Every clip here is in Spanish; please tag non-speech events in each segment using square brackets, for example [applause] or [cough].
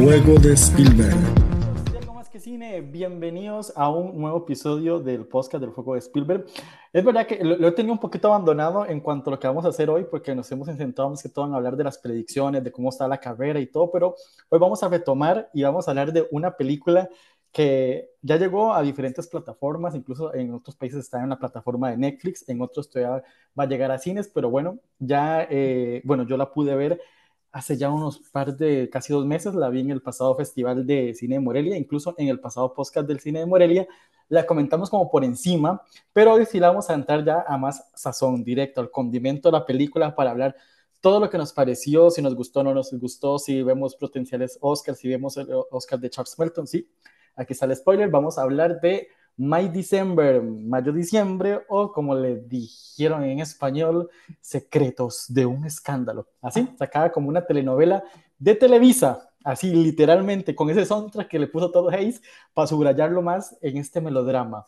Juego de Spielberg. cine, bienvenidos a un nuevo episodio del podcast del Juego de Spielberg. Es verdad que lo, he tenido un poquito abandonado en cuanto a lo que vamos a hacer hoy, porque nos hemos intentado más que todo en hablar de las predicciones, de cómo está la carrera y todo, pero hoy vamos a retomar y vamos a hablar de una película que ya llegó a diferentes plataformas, incluso en otros países está en la plataforma de Netflix, en otros todavía va a llegar a cines, pero bueno, ya, eh, bueno, yo la pude ver hace ya unos par de casi dos meses, la vi en el pasado Festival de Cine de Morelia, incluso en el pasado podcast del Cine de Morelia, la comentamos como por encima, pero hoy sí la vamos a entrar ya a más sazón directo, al condimento de la película para hablar todo lo que nos pareció, si nos gustó o no nos gustó, si vemos potenciales Oscars, si vemos el Oscar de Charles Melton, sí, aquí está el spoiler, vamos a hablar de My December, mayo-diciembre, o como le dijeron en español, Secretos de un Escándalo. Así, sacada como una telenovela de Televisa, así literalmente, con ese soundtrack que le puso todo Hayes para subrayarlo más en este melodrama.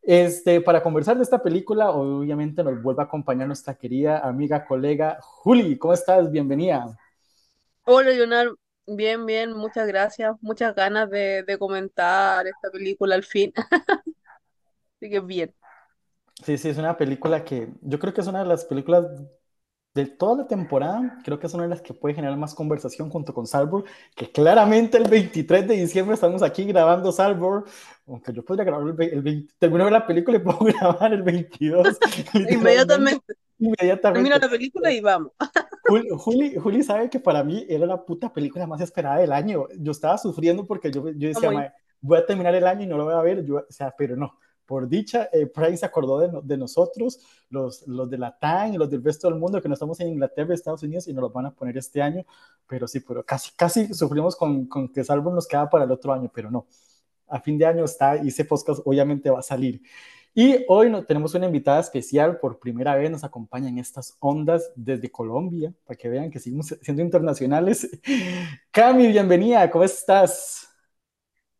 Este, para conversar de esta película, obviamente nos vuelve a acompañar nuestra querida amiga, colega Juli. ¿Cómo estás? Bienvenida. Hola, Leonardo. Bien, bien, muchas gracias. Muchas ganas de, comentar esta película al fin. [laughs] Así que bien. Sí, sí, es una película que yo creo que es una de las películas de toda la temporada, creo que es una de las que puede generar más conversación junto con Salvor, que claramente el 23 de diciembre estamos aquí grabando Salvor, aunque yo podría grabar el, el 20, [laughs] [laughs] termino la película y puedo grabar el 22. Inmediatamente. Inmediatamente. Termina la película y vamos. Juli, Juli, sabe que para mí era la puta película más esperada del año. Yo estaba sufriendo porque yo, yo decía, voy a terminar el año y no lo voy a ver, yo, o sea, pero no. Por dicha, eh, Prime se acordó de, de, nosotros, los, los de la TAN y los del resto del mundo que no estamos en Inglaterra, Estados Unidos y nos los van a poner este año. Pero sí, pero casi, casi sufrimos con, con que Salvo nos queda para el otro año, pero no. A fin de año está y ese podcast obviamente va a salir. Y hoy no, tenemos una invitada especial, por primera vez nos acompaña en estas ondas desde Colombia, para que vean que seguimos siendo internacionales. [laughs] Cami, bienvenida, ¿cómo estás?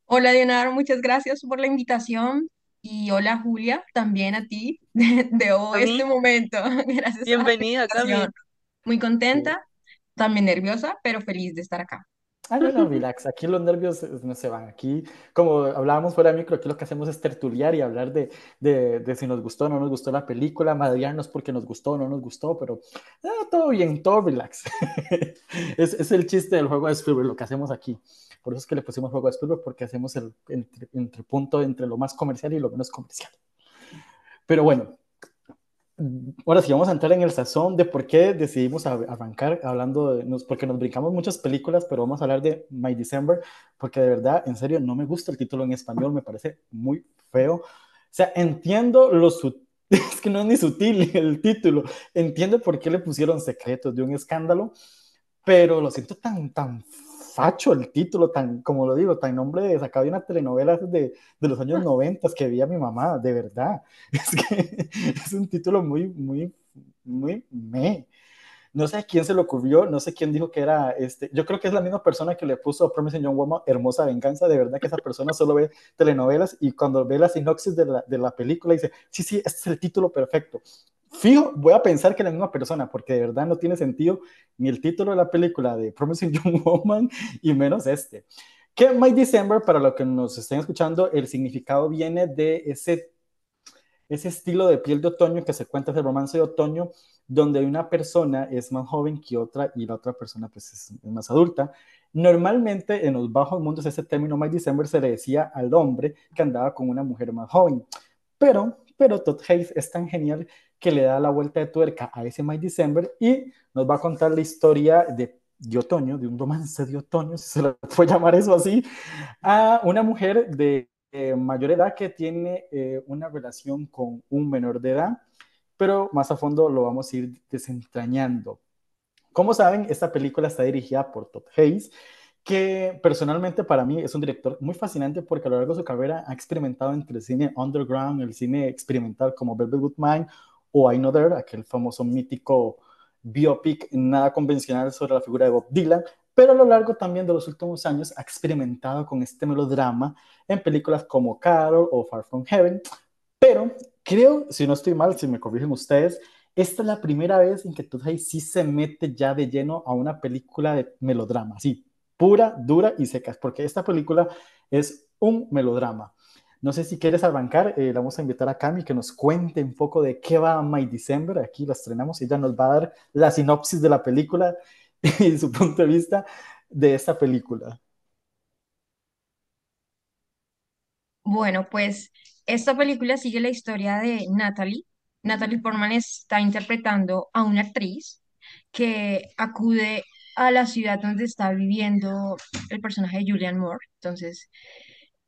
Hola, Leonardo, muchas gracias por la invitación. Y hola, Julia, también a ti [laughs] de, hoy, este momento. [laughs] Gracias. Bienvenida, Cami. Muy contenta, también nerviosa, pero feliz de estar acá. Ah, no, no, relax. Aquí los nervios eh, no se van. Aquí, como hablábamos fuera de micro, aquí lo que hacemos es tertuliar y hablar de, de, de si nos gustó o no nos gustó la película, madriarnos porque nos gustó o no nos gustó, pero ah, todo bien, todo relax. [laughs] es, es, el chiste del juego de Spielberg, lo que hacemos aquí. Por eso es que le pusimos juego de Spielberg, porque hacemos el entre, entre punto entre lo más comercial y lo menos comercial. Pero bueno, Ahora sí, vamos a entrar en el sazón de por qué decidimos arrancar hablando de, nos, porque nos brincamos muchas películas, pero vamos a hablar de My December, porque de verdad, en serio, no me gusta el título en español, me parece muy feo. O sea, entiendo lo sutil, [laughs] es que no es ni sutil el título, entiendo por qué le pusieron secretos de un escándalo, pero lo siento tan, tan facho el título, tan, como lo digo, tan nombre de sacado de una telenovela de, de los años [laughs] 90 que veía mi mamá, de verdad. [laughs] Es que es un título muy, muy, muy me. No sé quién se le ocurrió, no sé quién dijo que era este. Yo creo que es la misma persona que le puso a Promising Young Woman Hermosa Venganza. De verdad que esa persona solo ve telenovelas y cuando ve la sinopsis de la, de la película dice: Sí, sí, este es el título perfecto fijo, voy a pensar que es la misma persona, porque de verdad no tiene sentido ni el título de la película de Promising Young Woman y menos este. Que My December, para los que nos estén escuchando, el significado viene de ese, ese estilo de piel de otoño que se cuenta, el romance de otoño, donde una persona es más joven que otra y la otra persona pues es, más adulta. Normalmente en los bajos mundos ese término My December se le decía al hombre que andaba con una mujer más joven. Pero, pero Todd Hayes es tan genial que le da la vuelta de tuerca a ese My December y nos va a contar la historia de, de otoño, de un romance de otoño, si se le puede llamar eso así, a una mujer de eh, mayor edad que tiene eh, una relación con un menor de edad, pero más a fondo lo vamos a ir desentrañando. Como saben, esta película está dirigida por Todd Hayes, que personalmente para mí es un director muy fascinante porque a lo largo de su carrera ha experimentado entre el cine underground, el cine experimental como Velvet Goodman o I Know There, aquel famoso mítico biopic nada convencional sobre la figura de Bob Dylan, pero a lo largo también de los últimos años ha experimentado con este melodrama en películas como Carol o Far From Heaven, pero creo, si no estoy mal, si me corrigen ustedes, esta es la primera vez en que Hayes sí se mete ya de lleno a una película de melodrama, sí, pura, dura y seca, porque esta película es un melodrama. No sé si quieres arrancar, eh, vamos a invitar a Cami que nos cuente un poco de qué va My December, aquí la estrenamos, ella nos va a dar la sinopsis de la película [laughs] y su punto de vista de esta película. Bueno, pues esta película sigue la historia de Natalie. Natalie Portman está interpretando a una actriz que acude a la ciudad donde está viviendo el personaje de Julian Moore. Entonces,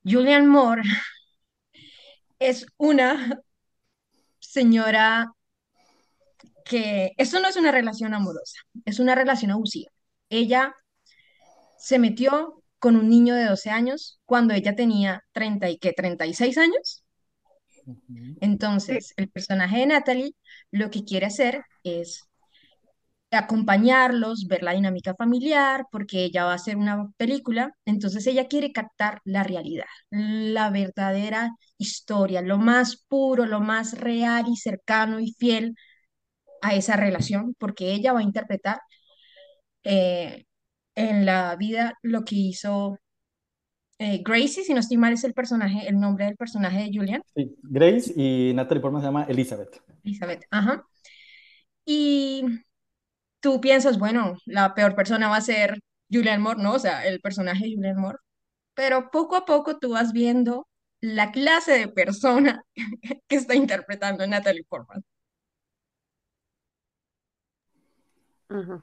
Julian Moore [laughs] es una señora que esto no es una relación amorosa, es una relación abusiva. Ella se metió con un niño de 12 años cuando ella tenía 30 y qué, 36 años. Entonces, el personaje de Natalie lo que quiere hacer es acompañarlos, ver la dinámica familiar, porque ella va a hacer una película, entonces ella quiere captar la realidad, la verdadera historia, lo más puro, lo más real y cercano y fiel a esa relación, porque ella va a interpretar eh, en la vida lo que hizo eh, Gracie, si no estoy mal, es el personaje, el nombre del personaje de Julian. Sí, Grace y Natalie Portman se llama Elizabeth. Elizabeth, ajá. Y tú piensas, bueno, la peor persona va a ser Julian Moore, ¿no? O sea, el personaje de Julian Moore. Pero poco a poco tú vas viendo la clase de persona [laughs] que está interpretando Natalie Portman.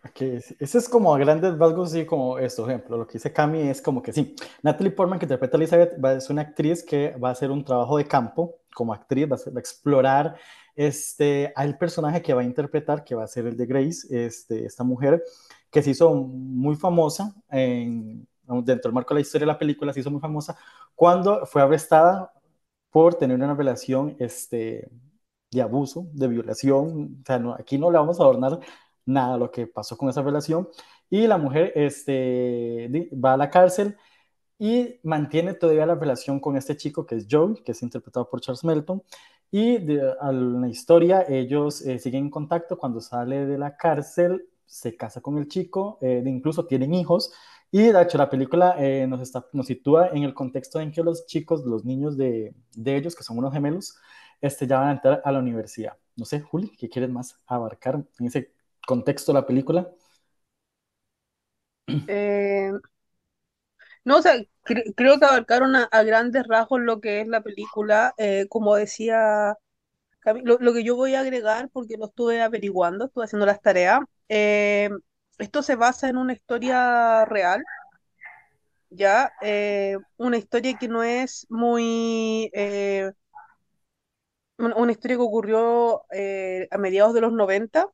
Okay. Ese es como a grandes rasgos, sí, como esto, ejemplo, lo que dice Cami es como que sí, Natalie Portman, que interpreta a Elizabeth, va, es una actriz que va a hacer un trabajo de campo como actriz, va a, explorar este, al personaje que va a interpretar, que va a ser el de Grace, este, esta mujer que se hizo muy famosa en, dentro del marco de la historia de la película, se hizo muy famosa cuando fue arrestada por tener una relación este, de abuso, de violación, o sea, no, aquí no le vamos a adornar nada lo que pasó con esa relación. Y la mujer este, va a la cárcel y mantiene todavía la relación con este chico que es Joe, que es interpretado por Charles Melton. Y de, a la historia, ellos eh, siguen en contacto. Cuando sale de la cárcel, se casa con el chico, eh, incluso tienen hijos. Y de hecho, la película eh, nos, está, nos sitúa en el contexto en que los chicos, los niños de, de ellos, que son unos gemelos, este, ya van a entrar a la universidad. No sé, Juli, ¿qué quieres más abarcar en ese contexto la película? Eh, no, o sea, creo que abarcaron a, grandes rasgos lo que es la película. Eh, como decía, lo, lo, que yo voy a agregar, porque lo estuve averiguando, estuve haciendo las tareas, eh, esto se basa en una historia real, ya, una historia que no es muy... una historia que ocurrió a mediados de los 90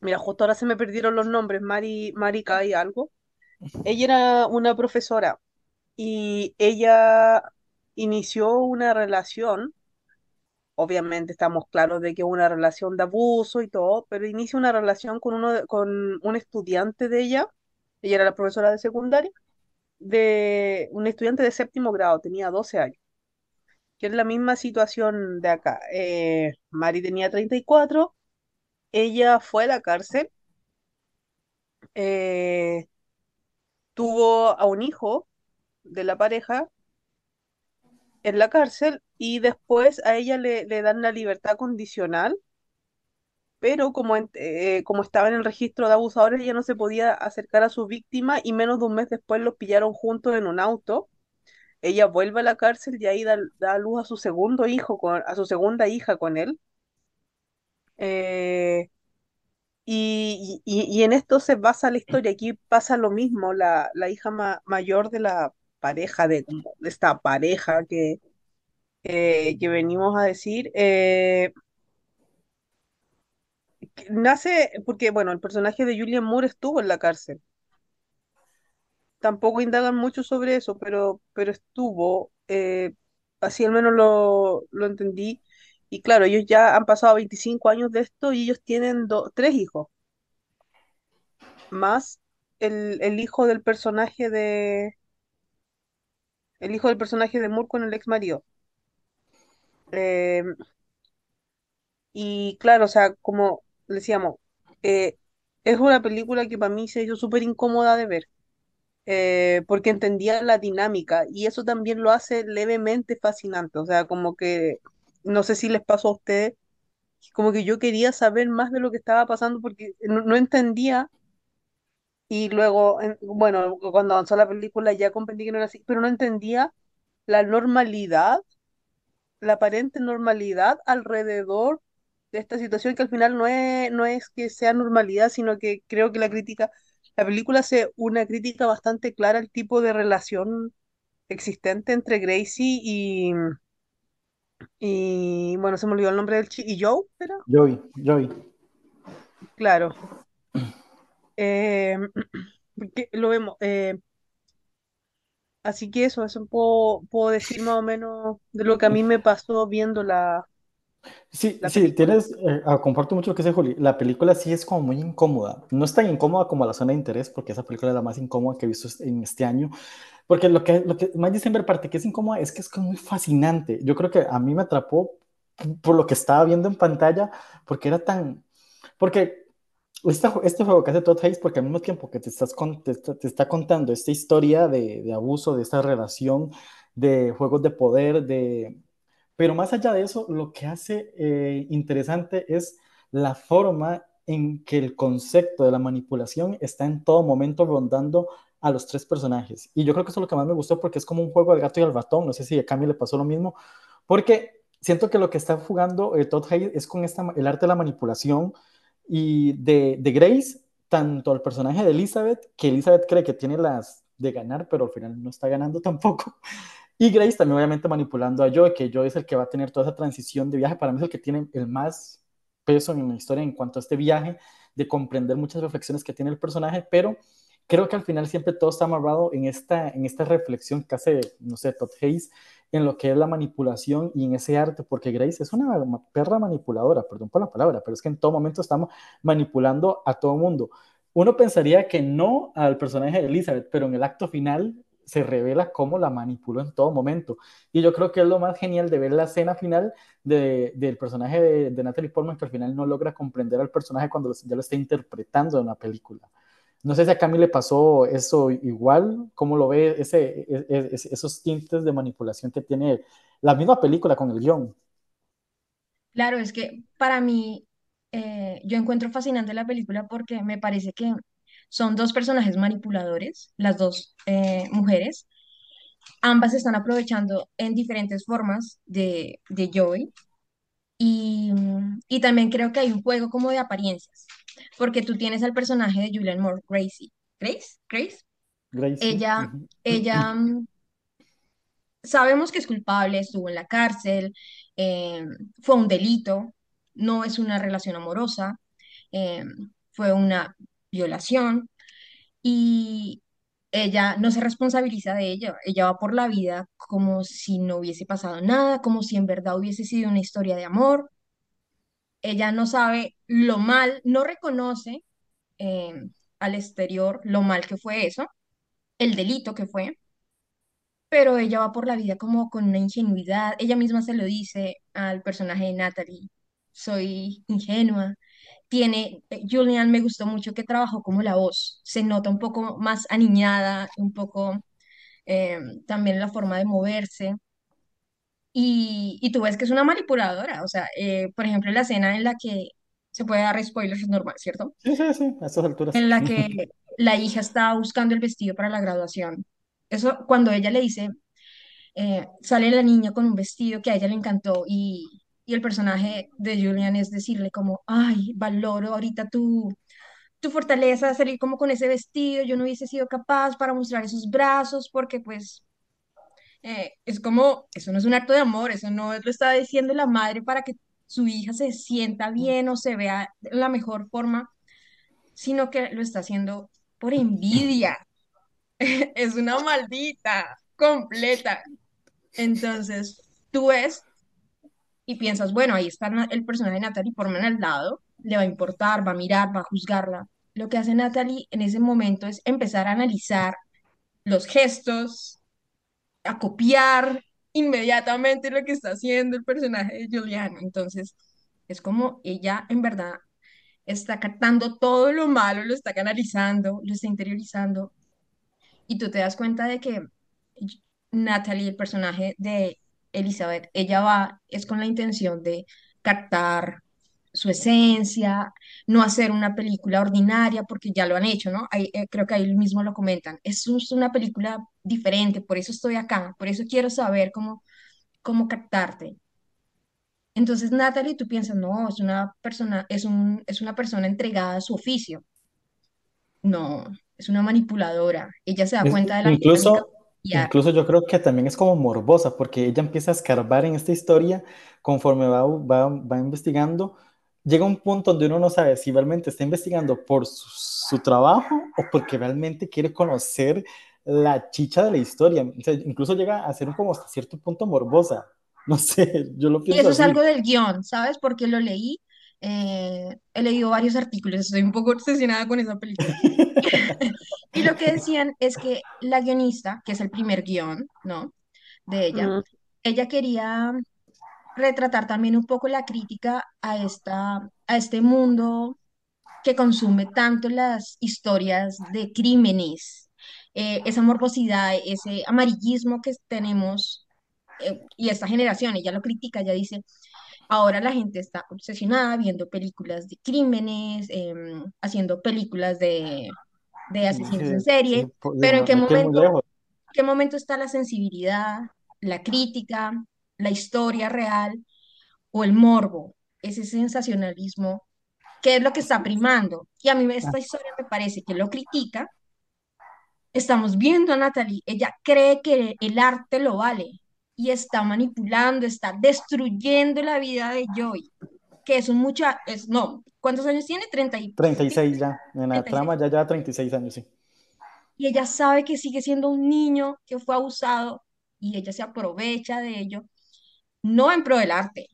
Mira, justo ahora se me perdieron los nombres, Mari, Marika y algo. Ella era una profesora y ella inició una relación, obviamente estamos claros de que una relación de abuso y todo, pero inicia una relación con, uno con un estudiante de ella, ella era la profesora de secundaria, de un estudiante de séptimo grado, tenía 12 años, que es la misma situación de acá. Eh, Mari tenía 34 ella fue a la cárcel, eh, tuvo a un hijo de la pareja en la cárcel y después a ella le, dan la libertad condicional, pero como, eh, como estaba en el registro de abusadores, ella no se podía acercar a su víctima y menos de un mes después los pillaron juntos en un auto. Ella vuelve a la cárcel y ahí da, da luz a su segundo hijo, con, a su segunda hija con él. Eh, y, y, en esto se basa la historia. Aquí pasa lo mismo. La, la hija mayor de la pareja, de, esta pareja que, eh, que venimos a decir, eh, nace porque, bueno, el personaje de Julian Moore estuvo en la cárcel. Tampoco indagan mucho sobre eso, pero, pero estuvo. Así al menos lo, lo entendí. Y claro, ellos ya han pasado 25 años de esto y ellos tienen tres hijos. Más el, el, hijo del personaje de. El hijo del personaje de Moore con el ex marido. Em, y claro, o sea, como decíamos, eh, es una película que para mí se hizo súper incómoda de ver. eh, porque entendía la dinámica y eso también lo hace levemente fascinante. O sea, como que, no sé si les pasó a ustedes, como que yo quería saber más de lo que estaba pasando porque no, entendía. Y luego, en- bueno, cuando avanzó la película ya comprendí que no era así, pero no entendía la normalidad, la aparente normalidad alrededor de esta situación que al final no es, no es que sea normalidad, sino que creo que la crítica, la película hace una crítica bastante clara al tipo de relación existente entre Gracie y, y bueno, se me olvidó el nombre del chico, y Joe, ¿era? Joey, Joey. Claro. Eh, [clears throat] lo vemos. eh, así que eso, eso puedo, puedo decir más o menos de lo que a mí me pasó viendo la, Sí, la sí, tienes, eh, ah, comparto mucho lo que dice Juli. La película sí es como muy incómoda. No es tan incómoda como La Zona de Interés, porque esa película es la más incómoda que he visto en este año. Porque lo que, lo que más dicen ver parte que es incómoda es que es muy fascinante. Yo creo que a mí me atrapó por lo que estaba viendo en pantalla, porque era tan... Porque este, este juego que hace Todd Hayes, porque al mismo tiempo que te, estás con- te, te está contando esta historia de, de abuso, de esta relación, de juegos de poder, de pero más allá de eso, lo que hace eh, interesante es la forma en que el concepto de la manipulación está en todo momento rondando a los tres personajes. Y yo creo que eso es lo que más me gustó porque es como un juego del gato y el ratón. No sé si a Cami le pasó lo mismo, porque siento que lo que está jugando eh, Todd Hayes es con esta, el arte de la manipulación y de, Grace, tanto el personaje de Elizabeth, que Elizabeth cree que tiene las de ganar, pero al final no está ganando [laughs] tampoco. Y Grace también obviamente manipulando a Joe, que Joe es el que va a tener toda esa transición de viaje. Para mí es el que tiene el más peso en la historia en cuanto a este viaje, de comprender muchas reflexiones que tiene el personaje, pero creo que al final siempre todo está amarrado en esta, en esta reflexión que hace, no sé, Todd Hayes, en lo que es la manipulación y en ese arte, porque Grace es una perra manipuladora, perdón por la palabra, pero es que en todo momento estamos manipulando a todo mundo. Uno pensaría que no al personaje de Elizabeth, pero en el acto final se revela cómo la manipuló en todo momento. Y yo creo que es lo más genial de ver la escena final de, del personaje de, de, Natalie Portman, que al final no logra comprender al personaje cuando ya lo está interpretando en una película. No sé si a Cami le pasó eso igual, ¿cómo lo ve ese, ese, esos tintes de manipulación que tiene la misma película con el guion? Claro, es que para mí, eh, yo encuentro fascinante la película porque me parece que son dos personajes manipuladores, las dos eh, mujeres. Ambas están aprovechando en diferentes formas de, de Joey. Y, y también creo que hay un juego como de apariencias, porque tú tienes al personaje de Julianne Moore, Gracie. ¿Grace? ¿Grace? Gracie. Ella, ella mm, sabemos que es culpable, estuvo en la cárcel, eh, fue un delito, no es una relación amorosa, eh, fue una violación y ella no se responsabiliza de ella, ella va por la vida como si no hubiese pasado nada, como si en verdad hubiese sido una historia de amor. Ella no sabe lo mal, no reconoce eh, al exterior lo mal que fue eso, el delito que fue, pero ella va por la vida como con una ingenuidad. Ella misma se lo dice al personaje de Natalie, soy ingenua. Tiene, eh, Julian me gustó mucho que trabajó como la voz, se nota un poco más aniñada, un poco eh, también la forma de moverse. Y, y tú ves que es una manipuladora, o sea, eh, por ejemplo, la escena en la que se puede dar spoilers es normal, ¿cierto? Sí, sí, sí, a estas alturas. En la que [laughs] la hija está buscando el vestido para la graduación. Eso, cuando ella le dice, eh, sale la niña con un vestido que a ella le encantó y, y el personaje de Julian es decirle como, ay, valoro ahorita tu, tu fortaleza de salir como con ese vestido, yo no hubiese sido capaz para mostrar esos brazos porque pues eh, es como, eso no es un acto de amor, eso no lo está diciendo la madre para que su hija se sienta bien o se vea de la mejor forma, sino que lo está haciendo por envidia. [laughs] Es una maldita completa. Entonces, tú ves y piensas, bueno, ahí está el personaje de Natalie Portman al lado, le va a importar, va a mirar, va a juzgarla. Lo que hace Natalie en ese momento es empezar a analizar los gestos, a copiar inmediatamente lo que está haciendo el personaje de Juliana. Entonces, es como ella en verdad está captando todo lo malo, lo está canalizando, lo está interiorizando y tú te das cuenta de que Natalie, el personaje de Elizabeth, ella va, es con la intención de captar su esencia, no hacer una película ordinaria, porque ya lo han hecho, ¿no? Ahí, eh, creo que ahí mismo lo comentan. Es un- es una película diferente, por eso estoy acá, por eso quiero saber cómo, cómo captarte. Entonces, Natalie, tú piensas, no, es una persona, es un, es una persona entregada a su oficio. No, es una manipuladora. Ella se da cuenta de la incluso, incluso yo creo que también es como morbosa, porque ella empieza a escarbar en esta historia conforme va, va, va investigando. Llega un punto donde uno no sabe si realmente está investigando por su, su trabajo o porque realmente quiere conocer la chicha de la historia. O sea, incluso llega a ser como hasta cierto punto morbosa. [laughs] No sé, yo lo Y pienso eso es así. algo del guion, ¿sabes? Porque lo leí, eh, he leído varios artículos, estoy un poco obsesionada con esa película. [laughs] [laughs] Y lo que decían es que la guionista, que es el primer guion, ¿no? De ella, Mm, ella quería retratar también un poco la crítica a esta, a este mundo que consume tanto las historias de crímenes, eh, esa morbosidad, ese amarillismo que tenemos, eh, y esta generación, ella lo critica, ella dice, ahora la gente está obsesionada viendo películas de crímenes, em, haciendo películas de, de asesinos en Sí, serie, po- pero ¿en qué momento, qué momento está la sensibilidad, la crítica, la historia real o el morbo, ese sensacionalismo qué es lo que está primando. Y a mí esta historia me parece que lo critica. Estamos viendo a Natalie, ella cree que el arte lo vale y está manipulando, está destruyendo la vida de Joy, que es un mucha, es, no, ¿cuántos años tiene? 30 y, 36 ya, en la 36. trama ya lleva 36 años, sí. Y ella sabe que sigue siendo un niño que fue abusado y ella se aprovecha de ello, no en pro del arte.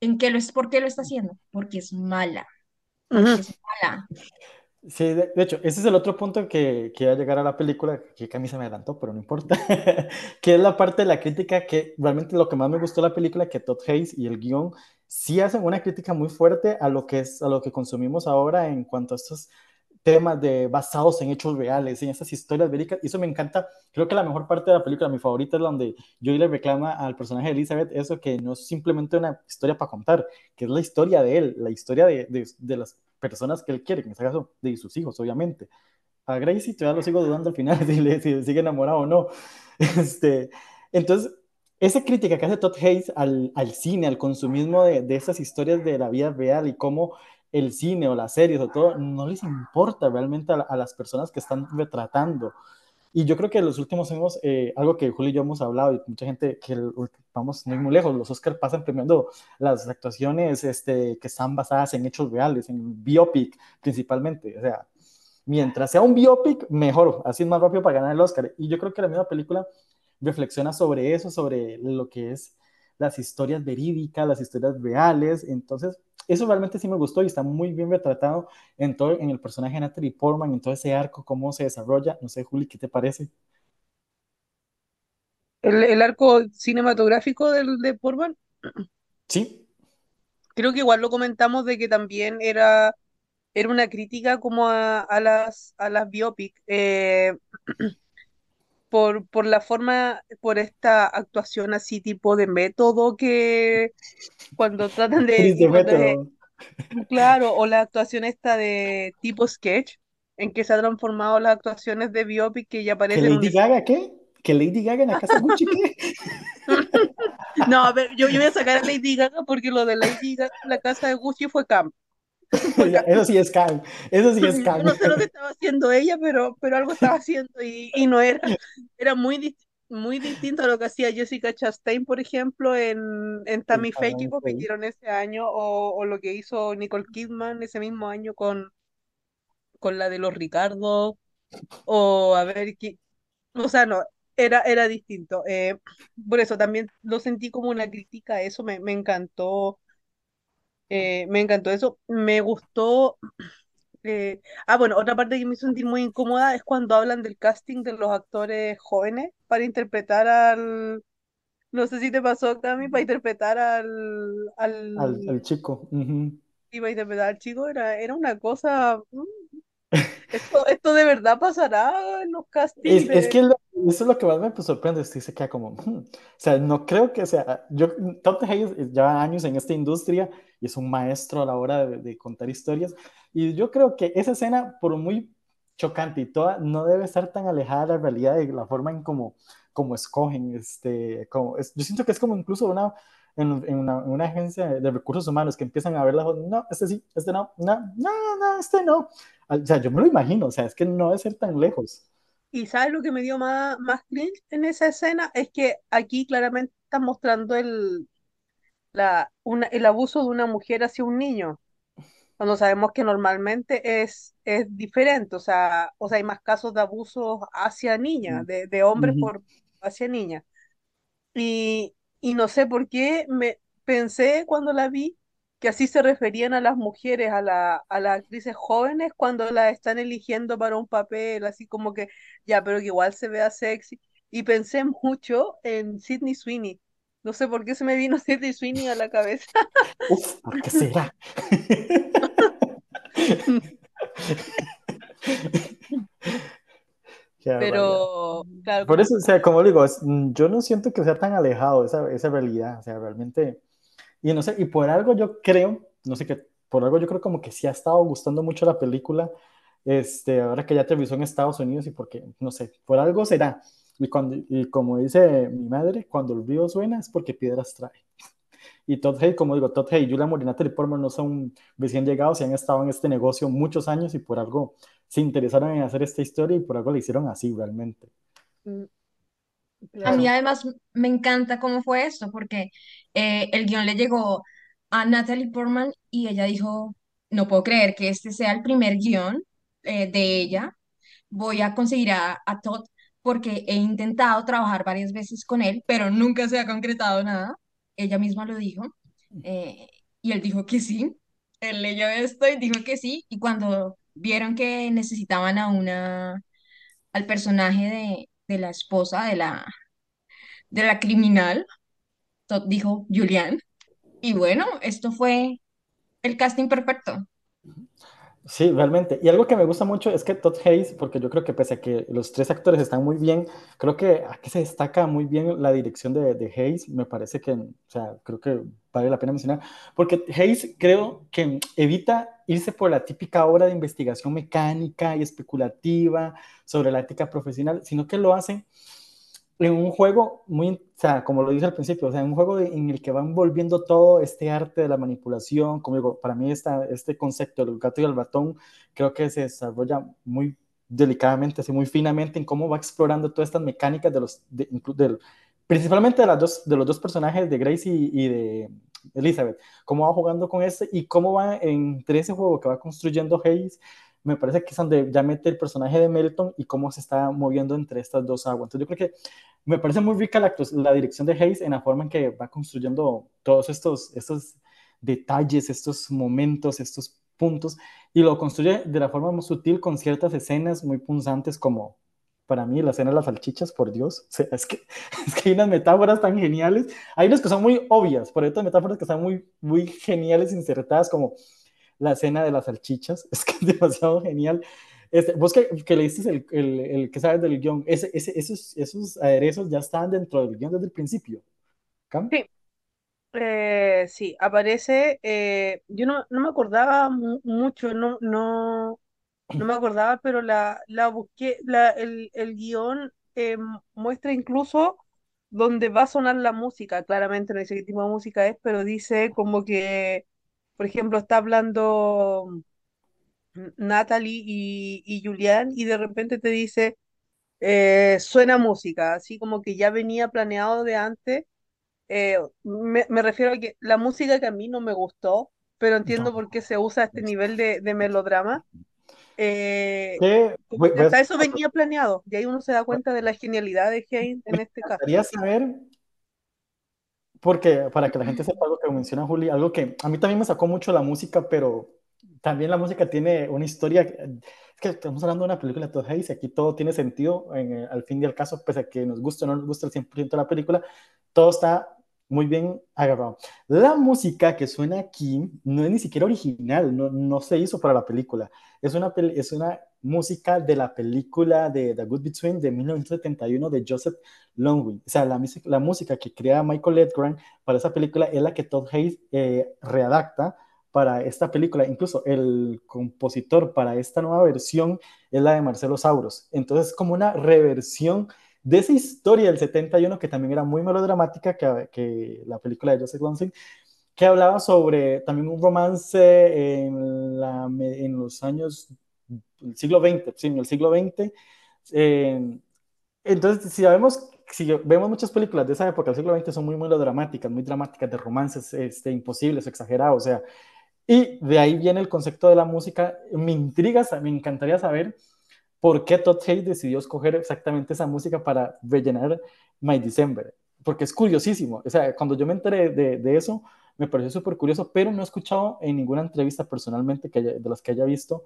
¿En qué lo es? ¿Por qué lo está haciendo? Porque es mala, porque es mala. Sí, de, de hecho, ese es el otro punto que, que iba a llegar a la película, que a mí se me adelantó, pero no importa, [laughs] que es la parte de la crítica que realmente lo que más me gustó de la película, que Todd Hayes y el guion sí hacen una crítica muy fuerte a lo que es, a lo que consumimos ahora en cuanto a estos temas de, basados en hechos reales, en estas historias verídicas, y eso me encanta, creo que la mejor parte de la película, mi favorita es donde Joey le reclama al personaje de Elizabeth eso, que no es simplemente una historia para contar, que es la historia de él, la historia de, de, de las personas que él quiere, en este caso de sus hijos, obviamente. A Gracie todavía lo sigo dudando al final [laughs] si, le, si sigue enamorado o no. [laughs] Este, entonces, esa crítica que hace Todd Hayes al, al cine, al consumismo de, de esas historias de la vida real y cómo el cine o las series o todo no les importa realmente a, a las personas que están retratando. Y yo creo que los últimos años, eh, algo que Julio y yo hemos hablado, y mucha gente que vamos no muy lejos, los Oscars pasan premiando las actuaciones este, que están basadas en hechos reales, en biopic principalmente. O sea, mientras sea un biopic, mejor, así es más rápido para ganar el Oscar. Y yo creo que la misma película reflexiona sobre eso, sobre lo que es las historias verídicas, las historias reales. Entonces, eso realmente sí me gustó y está muy bien retratado en todo en el personaje de Natalie Portman, en todo ese arco, cómo se desarrolla. No sé, Juli, ¿qué te parece? El, el arco cinematográfico del, de Portman, Sí, creo que igual lo comentamos de que también era, era una crítica como a, a las, a las biopic, eh, [clears throat] por, por la forma, por esta actuación así tipo de método que cuando tratan de, de cuando es, claro, o la actuación esta de tipo sketch, en que se han transformado las actuaciones de biopic que ya ¿Que parecen un Lady Gaga qué? ¿Que Lady Gaga en la casa Gucci qué? [laughs] No, a ver, yo, yo voy a sacar a Lady Gaga porque lo de Lady Gaga en la casa de Gucci fue camp. [laughs] Eso sí es can, eso sí es Yo can. no sé lo que estaba haciendo ella, pero, pero algo estaba haciendo y, y no era, era muy, dis- muy distinto a lo que hacía Jessica Chastain, por ejemplo, en, en Tammy Faye que compitieron ese año, o, o lo que hizo Nicole Kidman ese mismo año con, con la de los Ricardo, o a ver, qué- o sea, no, era, era distinto. Eh, por eso también lo sentí como una crítica a eso, me, me encantó, eh, me encantó eso, me gustó. eh, ah, bueno, otra parte que me hizo sentir muy incómoda es cuando hablan del casting de los actores jóvenes para interpretar al, no sé si te pasó, Cami, para interpretar al, Al, al, al chico. ujú. iba a interpretar al chico, era, era una cosa, mm, ¿Esto, esto de verdad pasará en los castings? Es, es que lo- eso es lo que más me sorprende, es que se queda como, "Hmm". O sea, no creo que sea, yo, Todd Hayes lleva años en esta industria y es un maestro a la hora de, de contar historias, y yo creo que esa escena, por muy chocante y toda, no debe estar tan alejada de la realidad de la forma en como, como escogen, este, como, es- yo siento que es como incluso una, en, en una, en una agencia de recursos humanos que empiezan a ver las fotos, no, este sí, este no, no, no, no, este no. O sea, yo me lo imagino, o sea, es que no debe ser tan lejos. Y ¿sabes lo que me dio más, más cringe en esa escena? Es que aquí claramente están mostrando el, la, una, el abuso de una mujer hacia un niño, cuando sabemos que normalmente es, es diferente, o sea, o sea, hay más casos de abusos hacia niñas, de, de hombres Ujú. por hacia niñas. Y, y no sé por qué me pensé cuando la vi que así se referían a las mujeres, a la, a las actrices jóvenes cuando las están eligiendo para un papel, así como que ya, pero que igual se vea sexy. Y pensé mucho en Sydney Sweeney. No sé por qué se me vino [laughs] Sydney Sweeney a la cabeza. Uf, ¿por qué será? [laughs] Qué. Pero, claro, Por eso, o sea, como digo, mm, yo no siento que sea tan alejado esa, esa realidad, o sea, realmente, y no sé, y por algo yo creo, no sé qué, por algo yo creo como que sí ha estado gustando mucho la película, este, ahora que ya aterrizó en Estados Unidos y porque, no sé, por algo será. Y, cuando, y como dice mi madre, cuando el río suena es porque piedras trae. [laughs] Y Todd Hay, como digo, Todd Hay y Julia Moore y Natalie Portman no son recién llegados y han estado en este negocio muchos años y por algo se interesaron en hacer esta historia y por algo la hicieron así realmente. mm, A mí claro. además me encanta cómo fue esto, porque eh, el guion le llegó a Natalie Portman y ella dijo, no puedo creer que este sea el primer guion eh, de ella. Voy a conseguir a, a Todd porque he intentado trabajar varias veces con él, pero nunca se ha concretado nada. Ella misma lo dijo. eh, y él dijo que sí. Él leyó esto y dijo que sí. Y cuando vieron que necesitaban a una, al personaje de, de la esposa de la de la criminal, dijo Julián. Y bueno, esto fue el casting perfecto. Sí, realmente. Y algo que me gusta mucho es que Todd Hayes, porque yo creo que pese a que los tres actores están muy bien, creo que aquí se destaca muy bien la dirección de, de Hayes. Me parece que, o sea, creo que vale la pena mencionar, porque Hayes creo que evita irse por la típica obra de investigación mecánica y especulativa sobre la ética profesional, sino que lo hace en un juego muy, o sea, como lo dije al principio, o sea, en un juego en el que van envolviendo todo este arte de la manipulación, como digo, para mí esta, este concepto del gato y el ratón creo que se desarrolla muy delicadamente, así muy finamente en cómo va explorando todas estas mecánicas de los, de, de, principalmente de, las dos, de los dos personajes de Grace y, y de Elizabeth, cómo va jugando con este y cómo va entre ese juego que va construyendo Hayes me parece que es donde ya mete el personaje de Melton y cómo se está moviendo entre estas dos aguas. Entonces yo creo que me parece muy rica la, la dirección de Hayes en la forma en que va construyendo todos estos, estos detalles, estos momentos, estos puntos, y lo construye de la forma muy sutil con ciertas escenas muy punzantes como para mí la escena de las salchichas, por Dios, [laughs] es, que, es que hay unas metáforas tan geniales, hay unas que son muy obvias, pero hay otras metáforas que están muy, muy geniales, insertadas como la escena de las salchichas, [laughs] es que es demasiado genial. Este, vos que, que leíste el, el, el, que sabes del guion, ese, ese, esos, esos aderezos ya estaban dentro del guion desde el principio. ¿Cam? Sí, eh, sí, aparece, eh, yo no, no, me acordaba mu mucho, no, no, no me acordaba, [clears throat] pero la, la busqué, la, el, el guion eh, muestra incluso donde va a sonar la música, claramente no dice qué tipo de música es, pero dice como que, por ejemplo, está hablando Natalie y, y Julián y de repente te dice, eh, suena música, así como que ya venía planeado de antes. Eh, me, me, refiero a que la música que a mí no me gustó, pero entiendo No. por qué se usa este nivel de, de melodrama. Eh, hasta eso venía planeado, y ahí uno se da cuenta de la genialidad de Haynes en este caso. Me gustaría saber, porque para que la gente sepa algo que menciona Juli, algo que a mí también me sacó mucho la música, pero también la música tiene una historia. Es que estamos hablando de una película de Hayes y aquí todo tiene sentido en, al fin y al caso, pese a que nos guste o no nos guste el 100% de la película, todo está muy bien agarrado. La música que suena aquí no es ni siquiera original, no, no se hizo para la película. Es una, es una música de la película de The Good Between de 1971 de Joseph Longwin. O sea, la, la música que crea Michael Edgren para esa película es la que Todd Hayes eh, readapta para esta película. Incluso el compositor para esta nueva versión es la de Marcelo Sauros. Entonces, como una reversión de esa historia del 71, que también era muy melodramática, que, que la película de Joseph Longwin, que hablaba sobre también un romance en, la, en los años el siglo XX, sí, en el siglo XX. Eh, entonces, si vemos, si vemos muchas películas de esa época, del siglo XX, son muy, muy dramáticas, muy dramáticas, de romances este, imposibles, exagerados, o sea, y de ahí viene el concepto de la música. Me intriga, me encantaría saber por qué Todd Hayes decidió escoger exactamente esa música para rellenar My December, porque es curiosísimo. O sea, cuando yo me enteré de, de eso, me pareció súper curioso, pero no he escuchado en ninguna entrevista personalmente que de las que haya visto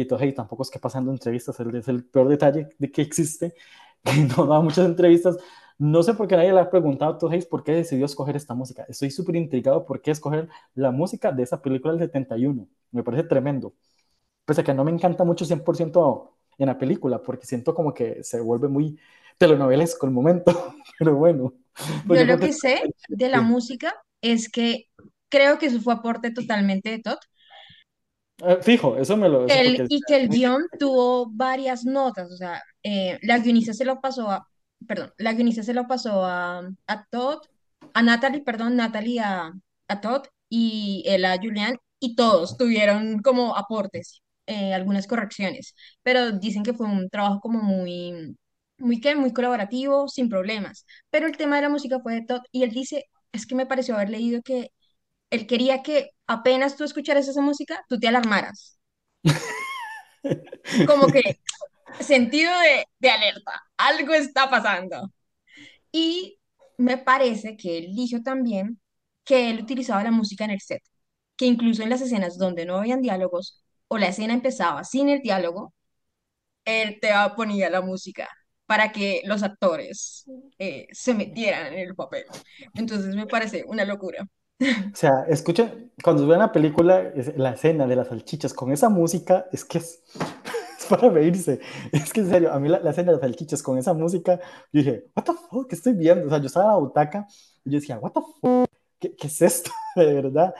y hey, tampoco es que pasando entrevistas, es el peor detalle de que existe, [laughs] que no da muchas entrevistas. No sé por qué nadie le ha preguntado a Todd por qué decidió escoger esta música. Estoy súper intrigado por qué escoger la música de esa película del 71. Me parece tremendo. Pese a que no me encanta mucho 100% en la película, porque siento como que se vuelve muy telenovelesco el momento. [laughs] Pero bueno. Pues yo, lo que sé de la música es que creo que eso fue aporte totalmente de Todd, Ah, fijo, eso me lo... y que el [laughs] guion tuvo varias notas, o sea, eh, la guionista se lo pasó a, perdón, la guionista se lo pasó a, a Todd, a Natalie, perdón, Natalie a, a Todd y él a Julian, y todos tuvieron como aportes, eh, algunas correcciones, pero dicen que fue un trabajo como muy, muy, ¿qué? Muy colaborativo, sin problemas, pero el tema de la música fue de Todd, y él dice, es que me pareció haber leído que él quería que apenas tú escucharas esa música, tú te alarmaras. Como que sentido de, alerta, algo está pasando. Y me parece que él dijo también que él utilizaba la música en el set, que incluso en las escenas donde no habían diálogos o la escena empezaba sin el diálogo, él te ponía la música para que los actores eh, se metieran en el papel. Entonces me parece una locura. O sea, escuchen, cuando vean la película, la escena de las salchichas con esa música, es que es, [laughs] para reírse. Es que en serio, a mí la, escena de las salchichas con esa música, yo dije, ¿What the fuck? ¿Qué estoy viendo? O sea, yo estaba en la butaca y yo decía, ¿What the fuck? ¿Qué, qué es esto? [laughs] de verdad.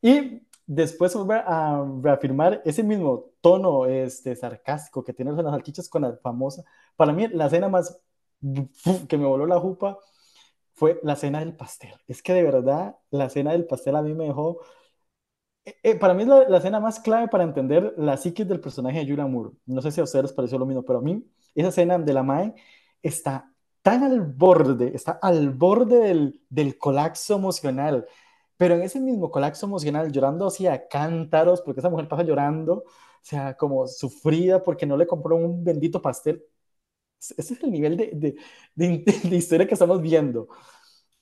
Y después volver a reafirmar ese mismo tono este, sarcástico que tiene las salchichas con la famosa. Para mí, la escena más que me voló la jupa fue la cena del pastel. Es que de verdad, la cena del pastel a mí me dejó... Eh, eh, para mí es la, la, cena más clave para entender la psiquis del personaje de Julia Moore. No sé si a ustedes les pareció lo mismo, pero a mí esa cena de la Mae está tan al borde, está al borde del, colapso emocional. Pero en ese mismo colapso emocional, llorando así a cántaros, porque esa mujer pasa llorando, o sea, como sufrida porque no le compró un bendito pastel. Ese es el nivel de, de, [laughs] de, historia que estamos viendo.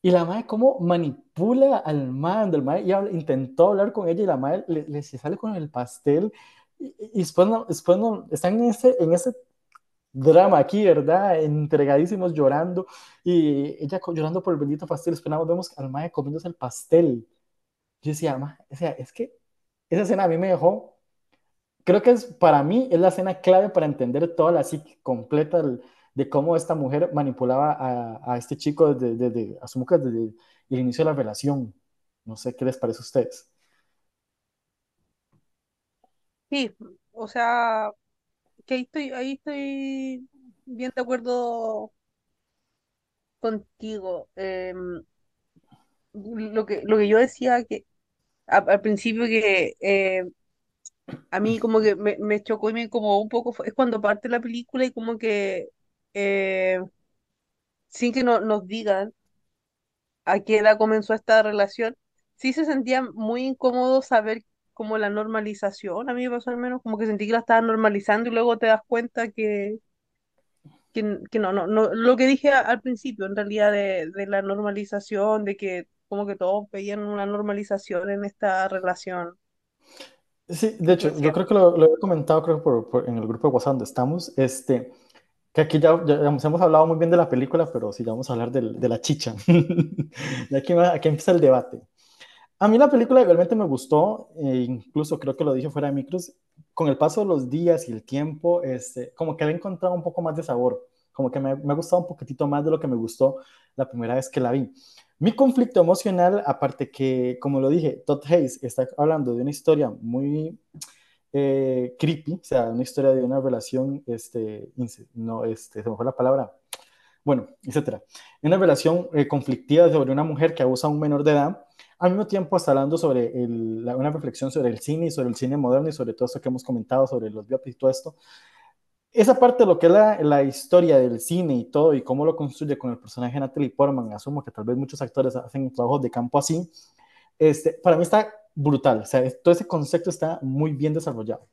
Y la madre cómo manipula al mando, el madre ya intentó hablar con ella y la madre le, le sale con el pastel y, y después, no, después no, están en ese, en ese drama aquí, ¿verdad? Entregadísimos llorando y ella llorando por el bendito pastel, después vemos al madre comiéndose el pastel. Yo decía, o sea, es que esa escena a mí me dejó creo que es, para mí es la escena clave para entender toda la psique completa de cómo esta mujer manipulaba a, este chico desde, desde, asumo desde el inicio de la relación. No sé qué les parece a ustedes. Sí, o sea, que ahí estoy, ahí estoy bien de acuerdo contigo. Eh, lo que, lo que yo decía que al principio que eh, a mí como que me, me chocó y me como un poco, es cuando parte la película y como que eh, sin que no, nos digan a qué edad comenzó esta relación, sí se sentía muy incómodo saber como la normalización, a mí me pasó al menos como que sentí que la estaba normalizando y luego te das cuenta que, que, que no, no, no, lo que dije al principio en realidad de, de la normalización, de que como que todos veían una normalización en esta relación. Sí, de hecho, yo creo que lo, lo he comentado creo por, por, en el grupo de WhatsApp donde estamos, este, que aquí ya, hemos hablado muy bien de la película, pero sí vamos a hablar de, de la chicha. [laughs] y aquí, aquí empieza el debate. A mí la película realmente me gustó, e incluso creo que lo dije fuera de micros, con el paso de los días y el tiempo, este, como que he encontrado un poco más de sabor, como que me, me, ha gustado un poquitito más de lo que me gustó la primera vez que la vi. Mi conflicto emocional, aparte que, como lo dije, Todd Hayes está hablando de una historia muy eh, creepy, o sea, una historia de una relación, este, no, este, se la palabra, bueno, etcétera. Una relación eh, conflictiva sobre una mujer que abusa a un menor de edad. Al mismo tiempo está hablando sobre una reflexión sobre el cine y sobre el cine moderno y sobre todo esto que hemos comentado sobre los biopics y todo esto. Esa parte de lo que es la, la, historia del cine y todo y cómo lo construye con el personaje de Natalie Portman, asumo que tal vez muchos actores hacen trabajos de campo así, este, para mí está brutal. O sea, todo ese concepto está muy bien desarrollado.